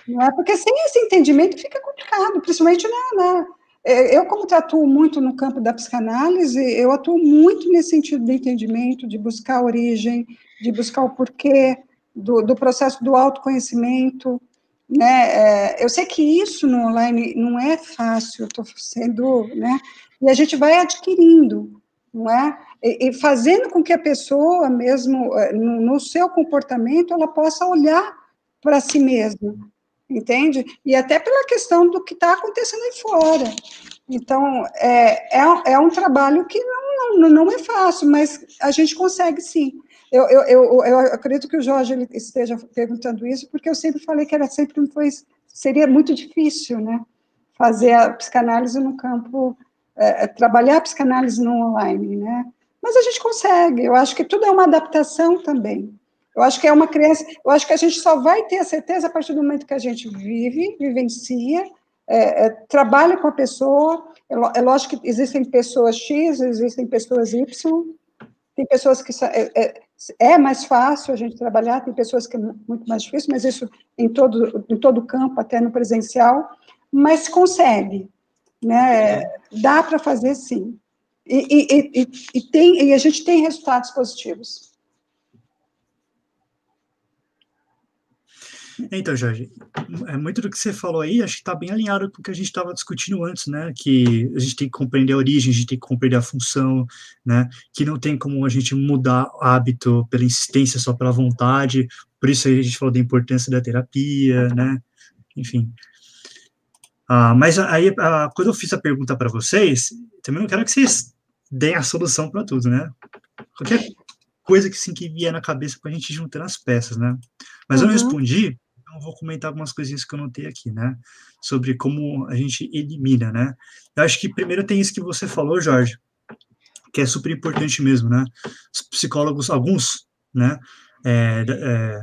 Speaker 2: Não é? Porque sem esse entendimento fica complicado, principalmente na, na. É, eu, como atuo muito no campo da psicanálise, eu atuo muito nesse sentido do entendimento, de buscar a origem, de buscar o porquê do, do processo do autoconhecimento, né? É, eu sei que isso no online não é fácil, estou sendo, né? E a gente vai adquirindo, não é? E, e fazendo com que a pessoa mesmo, é, no, no seu comportamento, ela possa olhar para si mesma, entende? E até pela questão do que está acontecendo aí fora. Então, é, é, é um trabalho que não, não, não é fácil, mas a gente consegue sim. Eu, eu, eu, eu, acredito que o Jorge esteja perguntando isso, porque eu sempre falei que era sempre foi, seria muito difícil, né? Fazer a psicanálise no campo, é, é, trabalhar a psicanálise no online, né? Mas a gente consegue, eu acho que tudo é uma adaptação também. Eu acho que é uma criança, eu acho que a gente só vai ter a certeza a partir do momento que a gente vive, vivencia, é, é, trabalha com a pessoa. É, é lógico que existem pessoas X, existem pessoas Y, tem pessoas que é, é, mais fácil a gente trabalhar, tem pessoas que é muito mais difícil, mas isso em todo em todo campo, até no presencial, mas consegue, né? Dá para fazer sim. E, e, e, e, tem, e a gente tem resultados positivos.
Speaker 1: Então, Jorge, é muito do que você falou aí, acho que está bem alinhado com o que a gente estava discutindo antes, né? Que a gente tem que compreender a origem, a gente tem que compreender a função, né? Que não tem como a gente mudar hábito pela insistência, só pela vontade. Por isso aí a gente falou da importância da terapia, né? Enfim. Ah, mas aí, ah, quando eu fiz a pergunta para vocês, também não quero que vocês deem a solução para tudo, né? Qualquer coisa que, sim, que vier na cabeça para a gente juntando as peças, né? Mas uhum. eu respondi então vou comentar algumas coisinhas que eu notei aqui, né? Sobre como a gente elimina, né? Eu acho que primeiro tem isso que você falou, Jorge, que é super importante mesmo, né? Os psicólogos, alguns, né? É, é,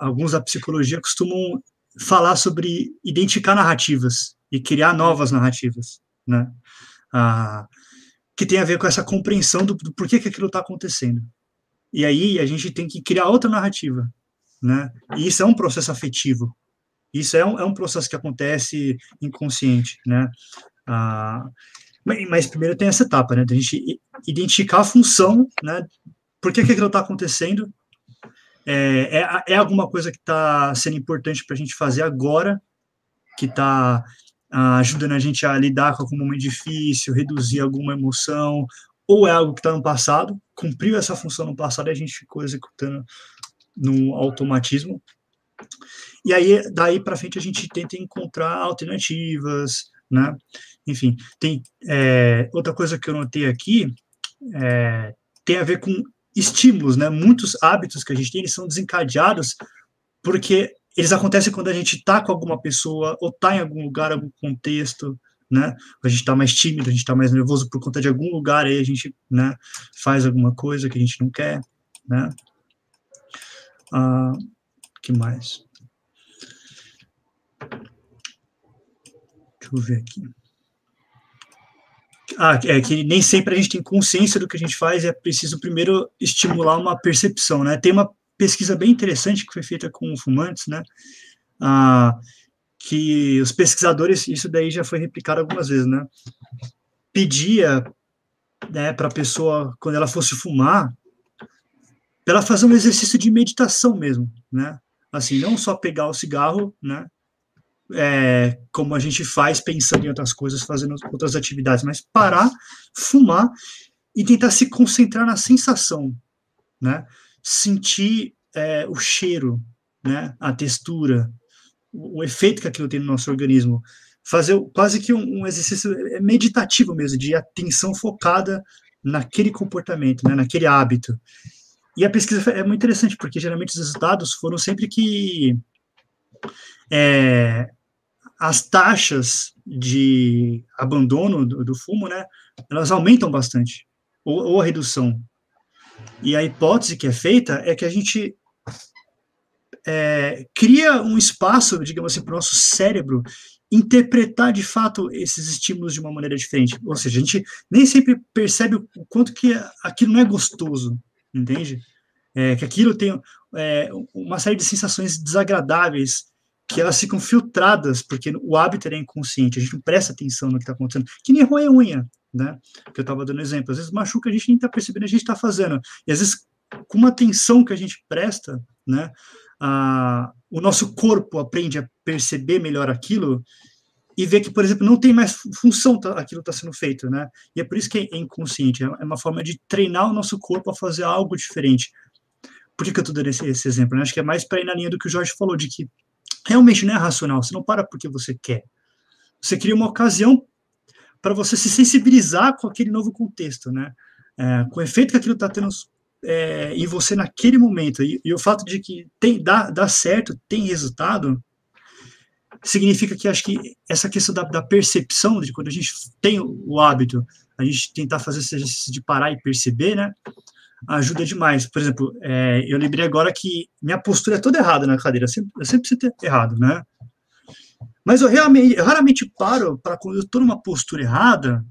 Speaker 1: alguns da psicologia costumam falar sobre identificar narrativas e criar novas narrativas, né? Ah, que tem a ver com essa compreensão do, do porquê que aquilo está acontecendo. E aí a gente tem que criar outra narrativa, né? E isso é um processo afetivo. Isso é um, é um processo que acontece inconsciente, né? Ah, mas, mas, primeiro tem essa etapa, né? Da gente identificar a função, né? Por que, que aquilo está acontecendo? é, é, é alguma coisa que está sendo importante para a gente fazer agora, que está ah, ajudando a gente a lidar com algum momento difícil, reduzir alguma emoção, ou é algo que está no passado, cumpriu essa função no passado e a gente ficou executando no automatismo. E aí, daí para frente, a gente tenta encontrar alternativas, né? Enfim, tem é, outra coisa que eu notei aqui, é, tem a ver com estímulos, né? Muitos hábitos que a gente tem, eles são desencadeados porque eles acontecem quando a gente está com alguma pessoa ou está em algum lugar, algum contexto, né? A gente está mais tímido, a gente está mais nervoso por conta de algum lugar, aí a gente, né, faz alguma coisa que a gente não quer, né? Ah, que mais? Deixa eu ver aqui. Ah, é que nem sempre a gente tem consciência do que a gente faz, é preciso primeiro estimular uma percepção, né? Tem uma pesquisa bem interessante que foi feita com fumantes, né? Ah, que os pesquisadores, isso daí já foi replicado algumas vezes, né? Pedia né, para a pessoa, quando ela fosse fumar, ela fazer um exercício de meditação mesmo, né? Assim, não só pegar o cigarro, né? É, como a gente faz pensando em outras coisas, fazendo outras atividades, mas parar, fumar e tentar se concentrar na sensação, né? Sentir é, o cheiro, né? A textura, o, o, efeito que aquilo tem no nosso organismo. Fazer quase que um, um exercício meditativo mesmo, de atenção focada naquele comportamento, né? Naquele hábito. E a pesquisa é muito interessante, porque geralmente os resultados foram sempre que é, as taxas de abandono do, do, fumo, né, elas aumentam bastante, ou, ou, a redução. E a hipótese que é feita é que a gente é, cria um espaço, digamos assim, para o nosso cérebro interpretar de fato esses estímulos de uma maneira diferente. Ou seja, a gente nem sempre percebe o quanto que aquilo não é gostoso, entende? É, que aquilo tem é, uma série de sensações desagradáveis que elas ficam filtradas, porque o hábito é inconsciente, a gente não presta atenção no que está acontecendo, que nem roer unha, né? Que eu estava dando exemplo. Às vezes machuca, a gente nem está percebendo, a gente está fazendo. E às vezes, com uma atenção que a gente presta, né? A, o nosso corpo aprende a perceber melhor aquilo e ver que, por exemplo, não tem mais função tá, aquilo está sendo feito, né? E é por isso que é inconsciente, é uma forma de treinar o nosso corpo a fazer algo diferente. Por que, que eu estou dando esse, esse exemplo? Né? Acho que é mais para ir na linha do que o Jorge falou, de que realmente não é racional, você não para porque você quer. Você cria uma ocasião para você se sensibilizar com aquele novo contexto, né? É, com o efeito que aquilo está tendo é, em você naquele momento. E, e, o fato de que tem, dá, dá certo, tem resultado, significa que acho que essa questão da, da, percepção, de quando a gente tem o hábito, a gente tentar fazer esse exercício de parar e perceber, né? Ajuda demais. Por exemplo, é, eu lembrei agora que minha postura é toda errada na cadeira, eu sempre, eu sempre ter errado, né? Mas eu realmente, eu raramente paro para quando eu estou numa postura errada,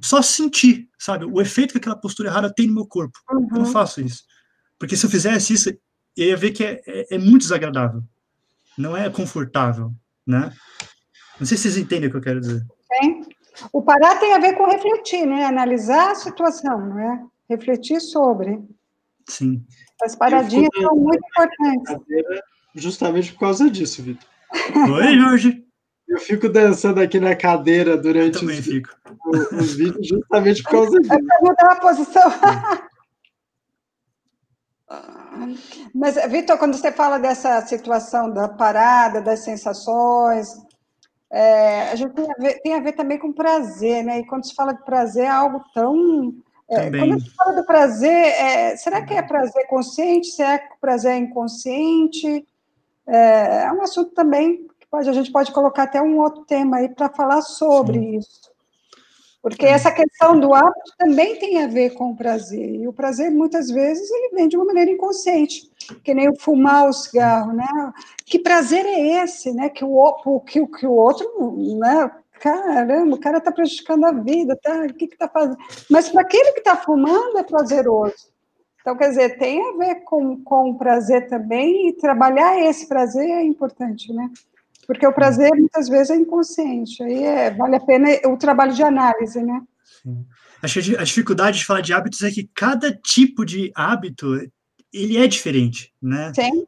Speaker 1: só sentir, sabe, o efeito que aquela postura errada tem no meu corpo. Uhum. Eu não uhum. faço isso. Porque se eu fizesse isso, eu ia ver que é, é, é, muito desagradável. Não é confortável, né? Não sei se vocês entendem o que eu quero dizer.
Speaker 2: Tem. O parar tem a ver com refletir, né? Analisar a situação, não é? Refletir sobre.
Speaker 1: Sim.
Speaker 2: As paradinhas são muito importantes.
Speaker 3: Justamente por causa disso, Vitor.
Speaker 1: Oi, Jorge.
Speaker 3: Eu fico dançando aqui na cadeira durante os, os, vídeos justamente por causa disso.
Speaker 2: É mudar a posição. Mas, Vitor, quando você fala dessa situação da parada, das sensações, é, a gente tem a, ver, tem a, ver, também com prazer, né? E quando se fala de prazer, é algo tão. É, quando se fala do prazer, é, será que é prazer consciente? Será que o prazer é inconsciente? É, é um assunto também Pode, a gente pode colocar até um outro tema aí para falar sobre Sim. isso. Porque essa questão do hábito também tem a ver com o prazer. E o prazer, muitas vezes, ele vem de uma maneira inconsciente, que nem o fumar o cigarro, né? Que prazer é esse, né? Que o, que, que o outro, né? Caramba, o cara está prejudicando a vida, tá? O que está fazendo? Mas para aquele que está fumando é prazeroso. Então, quer dizer, tem a ver com, com o prazer também, e trabalhar esse prazer é importante, né? Porque o prazer muitas vezes é inconsciente, aí é, vale a pena o trabalho de análise, né?
Speaker 1: Sim. Acho que a dificuldade de falar de hábitos é que cada tipo de hábito ele é diferente, né?
Speaker 2: Sim.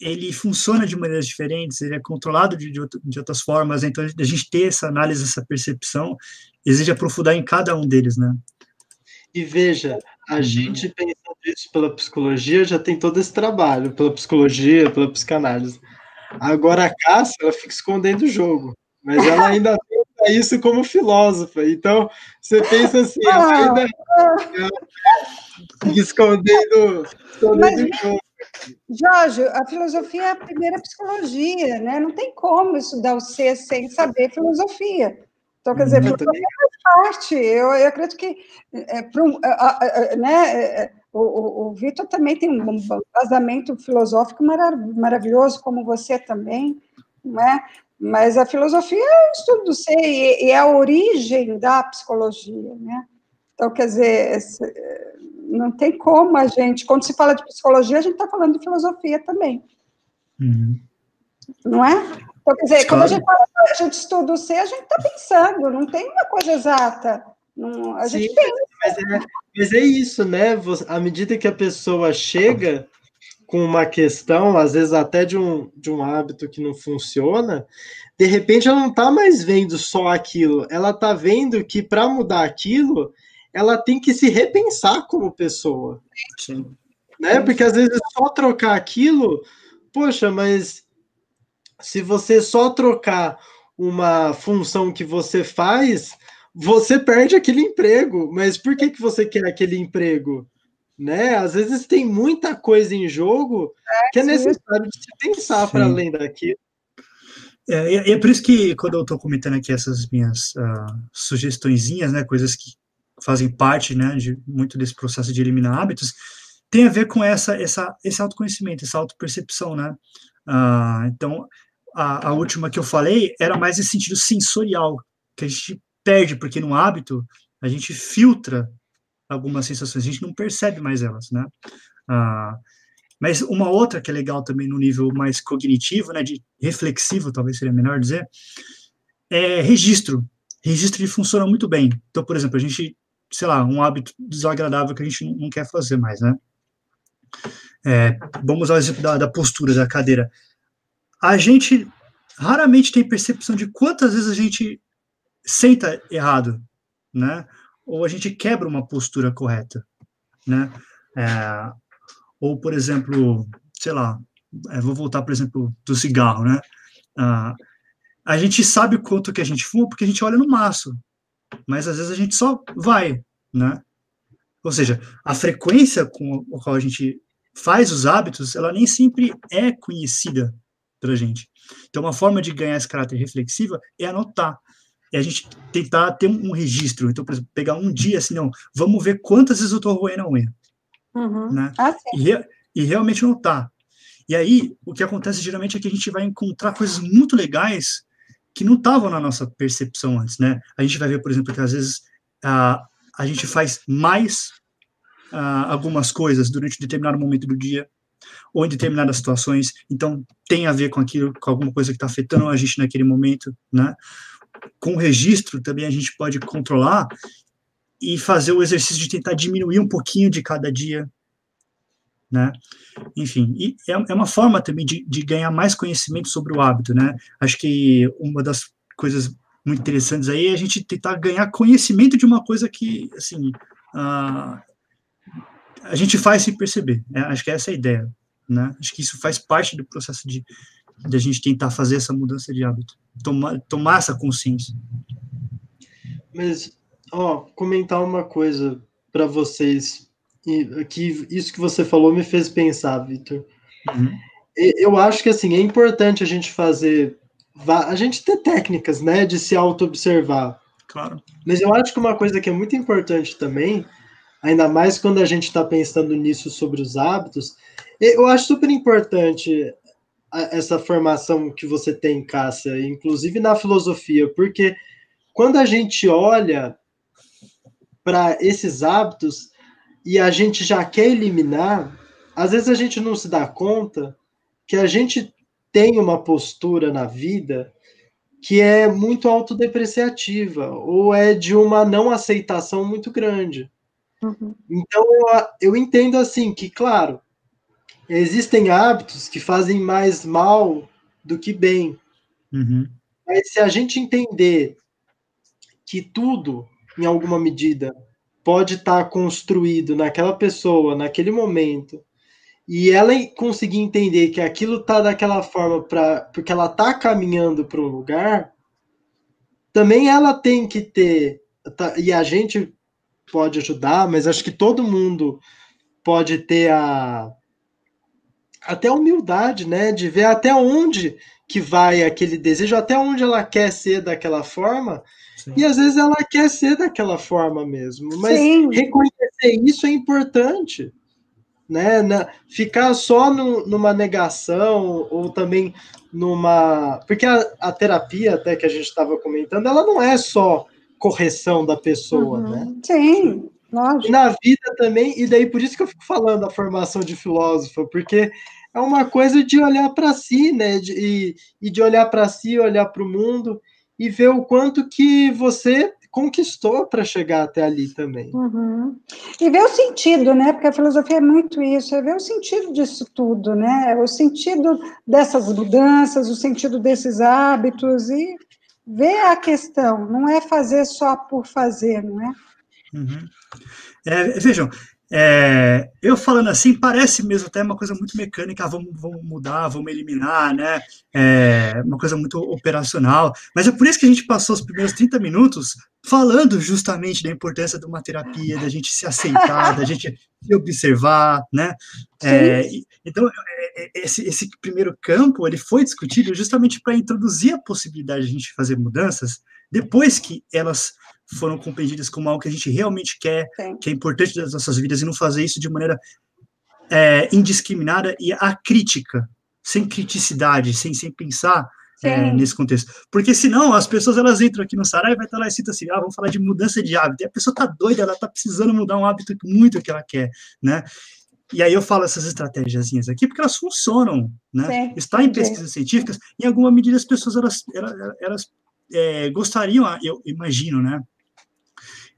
Speaker 1: Ele funciona de maneiras diferentes, ele é controlado de, de, de outras formas, então a gente ter essa análise, essa percepção, exige aprofundar em cada um deles, né?
Speaker 3: E veja, a uhum. gente pensando isso pela psicologia já tem todo esse trabalho, pela psicologia, pela psicanálise. Agora a Cássia, ela fica escondendo o jogo, mas ela ainda pensa isso como filósofa. Então, você pensa assim, ela ah. ainda escondendo, escondendo mas, o jogo.
Speaker 2: Jorge, a filosofia é a primeira psicologia, né? Não tem como estudar o ser sem saber filosofia. Então, quer dizer, uhum. filosofia faz parte. Eu, eu acredito que é, pro, né, é, o, o, o Vitor também tem um vazamento filosófico maravilhoso, como você também, né? Mas a filosofia é o estudo do ser e, e é a origem da psicologia, né? Então, quer dizer, não tem como a gente, quando se fala de psicologia, a gente está falando de filosofia também. Uhum. Não é? Então, quer dizer, claro. quando a gente, fala, a gente estuda o ser, a gente está pensando, não tem uma coisa exata. Não, a gente Sim, pensa.
Speaker 3: Mas é, mas é isso, né? À medida que a pessoa chega com uma questão, às vezes até de um, de um hábito que não funciona, de repente ela não está mais vendo só aquilo, ela está vendo que para mudar aquilo, ela tem que se repensar como pessoa. Sim. Né? Porque às vezes só trocar aquilo, poxa, mas se você só trocar uma função que você faz, você perde aquele emprego. Mas por que, que você quer aquele emprego? Né? Às vezes tem muita coisa em jogo é, que é necessário de se pensar para além daquilo.
Speaker 1: É, é, por isso que quando eu estou comentando aqui essas minhas uh, sugestõezinhas, né, coisas que fazem parte, né, de muito desse processo de eliminar hábitos, tem a ver com essa, essa esse autoconhecimento, essa autopercepção, né? Uh, então, a, a, última que eu falei era mais esse sentido sensorial, que a gente perde, porque no hábito a gente filtra algumas sensações, a gente não percebe mais elas, né? Uh, mas uma outra que é legal também no nível mais cognitivo, né, de reflexivo, talvez seria melhor dizer, é registro. Registro funciona muito bem. Então, por exemplo, a gente sei lá, um hábito desagradável que a gente não quer fazer mais, né? É, vamos usar o exemplo da, da postura da cadeira. A gente raramente tem percepção de quantas vezes a gente senta errado, né? Ou a gente quebra uma postura correta, né? É, ou, por exemplo, sei lá, é, vou voltar, por exemplo, do cigarro, né? Ah, a gente sabe quanto que a gente fuma porque a gente olha no maço, mas às vezes a gente só vai, né? Ou seja, a frequência com a qual a gente faz os hábitos, ela nem sempre é conhecida pela gente. Então, uma forma de ganhar esse caráter reflexivo é anotar. É a gente tentar ter um registro. Então, por exemplo, pegar um dia assim, não, vamos ver quantas vezes eu estou roendo a unha. Uhum. Né? Ah, e, re, e realmente anotar. E aí, o que acontece geralmente é que a gente vai encontrar coisas muito legais que não estavam na nossa percepção antes, né? A gente vai ver, por exemplo, que às vezes a, a gente faz mais algumas coisas durante um determinado momento do dia ou em determinadas situações, então tem a ver com aquilo, com alguma coisa que está afetando a gente naquele momento, né? Com o registro também a gente pode controlar e fazer o exercício de tentar diminuir um pouquinho de cada dia, né? Enfim, e é, é uma forma também de, de ganhar mais conhecimento sobre o hábito, né? Acho que uma das coisas muito interessantes aí, a gente tentar ganhar conhecimento de uma coisa que, assim, uh, a gente faz sem perceber. Né? Acho que essa é a ideia, né? Acho que isso faz parte do processo de, de a gente tentar fazer essa mudança de hábito, tomar, tomar essa consciência.
Speaker 3: Mas, ó, comentar uma coisa para vocês, que isso que você falou me fez pensar, Vitor. Uhum. Eu acho que, assim, é importante a gente fazer a gente ter técnicas, né, de se auto-observar.
Speaker 1: Claro.
Speaker 3: Mas eu acho que uma coisa que é muito importante também, ainda mais quando a gente está pensando nisso sobre os hábitos, eu acho super importante essa formação que você tem, Cássia, inclusive na filosofia, porque quando a gente olha para esses hábitos e a gente já quer eliminar, às vezes a gente não se dá conta que a gente tem uma postura na vida que é muito autodepreciativa ou é de uma não aceitação muito grande. Uhum. Então eu, eu entendo assim que, claro, existem hábitos que fazem mais mal do que bem.
Speaker 1: Uhum.
Speaker 3: Mas se a gente entender que tudo, em alguma medida, pode estar construído naquela pessoa, naquele momento, e ela conseguir entender que aquilo está daquela forma pra, porque ela está caminhando para um lugar, também ela tem que ter, tá, e a gente pode ajudar, mas acho que todo mundo pode ter a até a humildade, né, de ver até onde que vai aquele desejo, até onde ela quer ser daquela forma, Sim. e às vezes ela quer ser daquela forma mesmo, mas Sim. reconhecer isso é importante né? Na, ficar só no, numa negação ou também numa. Porque a, a terapia, até que a gente estava comentando, ela não é só correção da pessoa, uhum. né?
Speaker 2: Sim, lógico.
Speaker 3: E na vida também, e daí por isso que eu fico falando da formação de filósofo, porque é uma coisa de olhar para si, né? De, e, e de olhar para si, olhar para o mundo e ver o quanto que você conquistou para chegar até ali também.
Speaker 2: Uhum. E ver o sentido, né? Porque a filosofia é muito isso, é ver o sentido disso tudo, né? O sentido dessas mudanças, o sentido desses hábitos e ver a questão, não é fazer só por fazer, não é?
Speaker 1: Uhum. é vejam, é, eu falando assim, parece mesmo até uma coisa muito mecânica, ah, vamos, vamos mudar, vamos eliminar, né? É uma coisa muito operacional. Mas é por isso que a gente passou os primeiros 30 minutos falando justamente da importância de uma terapia, da gente se aceitar, da gente se observar, né? É, então, é, é, esse, esse primeiro campo, ele foi discutido justamente para introduzir a possibilidade de a gente fazer mudanças depois que elas foram compreendidas como algo que a gente realmente quer, Sim. que é importante das nossas vidas, e não fazer isso de maneira é, indiscriminada e acrítica, sem criticidade, sem, sem pensar é, nesse contexto. Porque senão as pessoas elas entram aqui no Sarai e vai estar lá escrito assim, ah, vamos falar de mudança de hábito. E a pessoa tá doida, ela tá precisando mudar um hábito muito que ela quer, né? E aí eu falo essas estratégias aqui porque elas funcionam, né? Sim, Está em pesquisas científicas, em alguma medida as pessoas elas, elas, elas é, gostariam, eu imagino, né?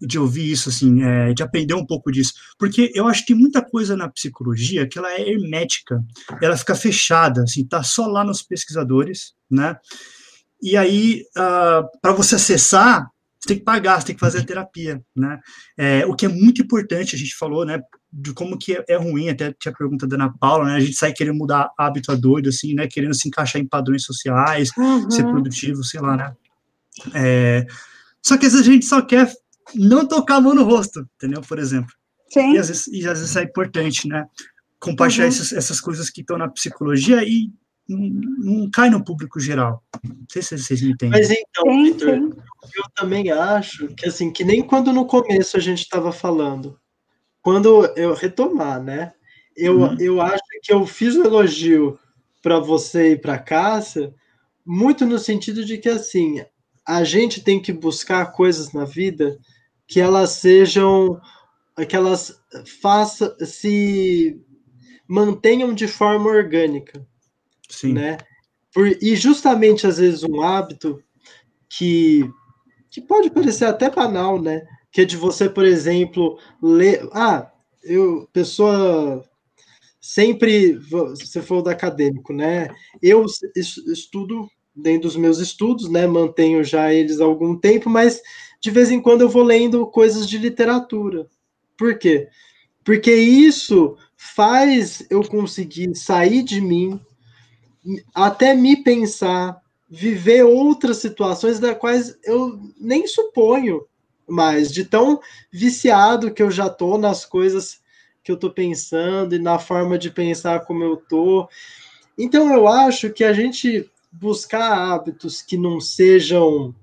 Speaker 1: De ouvir isso, assim, é, de aprender um pouco disso, porque eu acho que tem muita coisa na psicologia que ela é hermética, ela fica fechada, assim, tá só lá nos pesquisadores, né? E aí, uh, ah, para você acessar, você tem que pagar, você tem que fazer a terapia, né? É, o que é muito importante, a gente falou, né? De como que é, é ruim, até tinha a pergunta da Ana Paula, né? A gente sai querendo mudar hábito a doido, assim, né? Querendo se encaixar em padrões sociais, uhum. ser produtivo, sei lá, né? É, só que às vezes a gente só quer não tocar a mão no rosto, entendeu? Por exemplo.
Speaker 2: Sim.
Speaker 1: E às vezes, e às vezes é importante, né? Compartilhar uhum. essas, essas coisas que estão na psicologia e não, não, cai no público geral. Não sei se vocês me entendem.
Speaker 3: Mas então, Victor, eu também acho que assim, que nem quando no começo a gente estava falando, quando eu retomar, né? Eu, uhum. eu acho que eu fiz um elogio para você e para Cássia, muito no sentido de que assim, a gente tem que buscar coisas na vida que elas sejam que elas façam se mantenham de forma orgânica
Speaker 1: Sim.
Speaker 3: né? Por, e justamente às vezes um hábito que que pode parecer até banal né? Que é de você por exemplo ler ah eu pessoa sempre você for do acadêmico né? Eu estudo dentro dos meus estudos né mantenho já eles há algum tempo mas de vez em quando eu vou lendo coisas de literatura. Por quê? Porque isso faz eu conseguir sair de mim, até me pensar, viver outras situações das quais eu nem suponho mais, de tão viciado que eu já tô nas coisas que eu tô pensando e na forma de pensar como eu tô. Então eu acho que a gente buscar hábitos que não sejam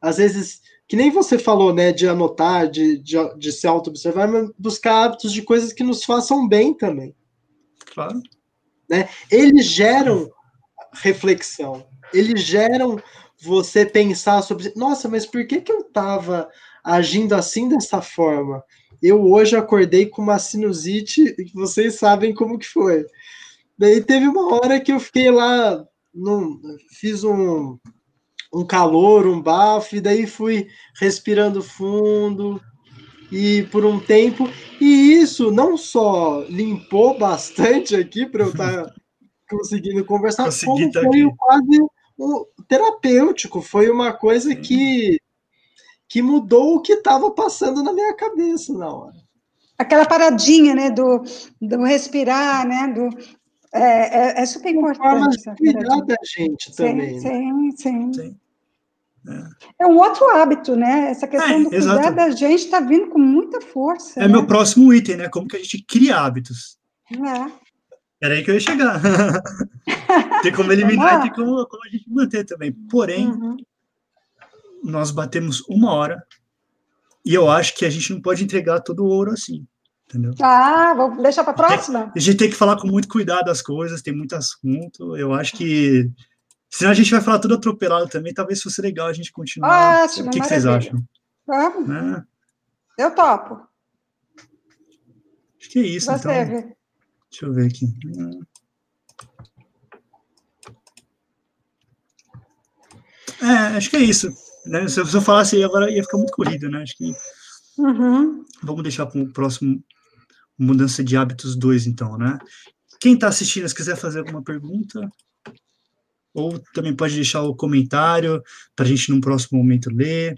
Speaker 3: às vezes que nem você falou, né, de anotar, de, de, de se auto-observar, mas buscar hábitos de coisas que nos façam bem também.
Speaker 1: Claro.
Speaker 3: Né? Eles geram reflexão, eles geram você pensar sobre, nossa, mas por que, que eu estava agindo assim dessa forma? Eu hoje acordei com uma sinusite, e vocês sabem como que foi. Daí teve uma hora que eu fiquei lá, num, fiz um, um calor, um bafo, e daí fui respirando fundo, e por um tempo, e isso não só limpou bastante aqui para eu estar tá conseguindo conversar, Consegui como tá foi aqui. quase um terapêutico, foi uma coisa que que mudou o que estava passando na minha cabeça na hora.
Speaker 2: Aquela paradinha, né, do, do respirar, né, do, é, é, é super importante.
Speaker 3: Forma de cuidar da gente também.
Speaker 2: Sim, né? sim, sim. sim. É. é. um outro hábito, né? Essa questão é, do cuidar exato. da gente está vindo com muita força.
Speaker 1: É né? meu próximo item, né? Como que a gente cria hábitos. É. Era aí que eu ia chegar. tem como eliminar e tem como, como, a gente manter também. Porém, uhum. nós batemos uma hora e eu acho que a gente não pode entregar todo o ouro assim. Entendeu?
Speaker 2: Ah, vou deixar para a próxima?
Speaker 1: A gente tem que falar com muito cuidado as coisas, tem muito assunto. Eu acho que. Senão a gente vai falar tudo atropelado também, talvez fosse legal a gente continuar.
Speaker 2: Ótimo,
Speaker 1: o que, que vocês acham?
Speaker 2: Vamos. É. Eu topo.
Speaker 1: Acho que é isso, Você, então. Deixa eu ver aqui. É, acho que é isso. Né? Se eu falasse agora ia ficar muito corrido, né? Acho que. Uhum. Vamos deixar para o próximo Mudança de Hábitos 2, então, né? Quem está assistindo, se quiser fazer alguma pergunta, ou também pode deixar o comentário para a gente, num próximo momento, ler.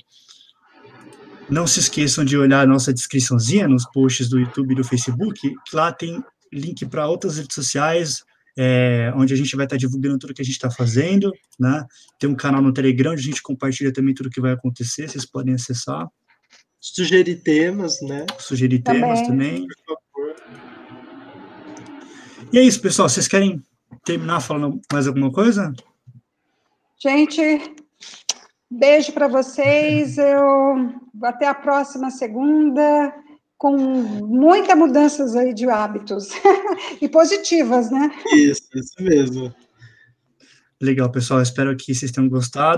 Speaker 1: Não se esqueçam de olhar a nossa descriçãozinha nos posts do YouTube e do Facebook, lá tem link para outras redes sociais, é, onde a gente vai estar tá divulgando tudo que a gente está fazendo, né? Tem um canal no Telegram, onde a gente compartilha também tudo que vai acontecer, vocês podem acessar.
Speaker 3: Sugerir temas, né?
Speaker 1: Sugerir também. temas também. E é isso, pessoal. Vocês querem terminar falando mais alguma coisa?
Speaker 2: Gente, beijo para vocês. Eu até a próxima segunda com muitas mudanças aí de hábitos e positivas, né?
Speaker 3: Isso, isso mesmo.
Speaker 1: Legal, pessoal. Espero que vocês tenham gostado.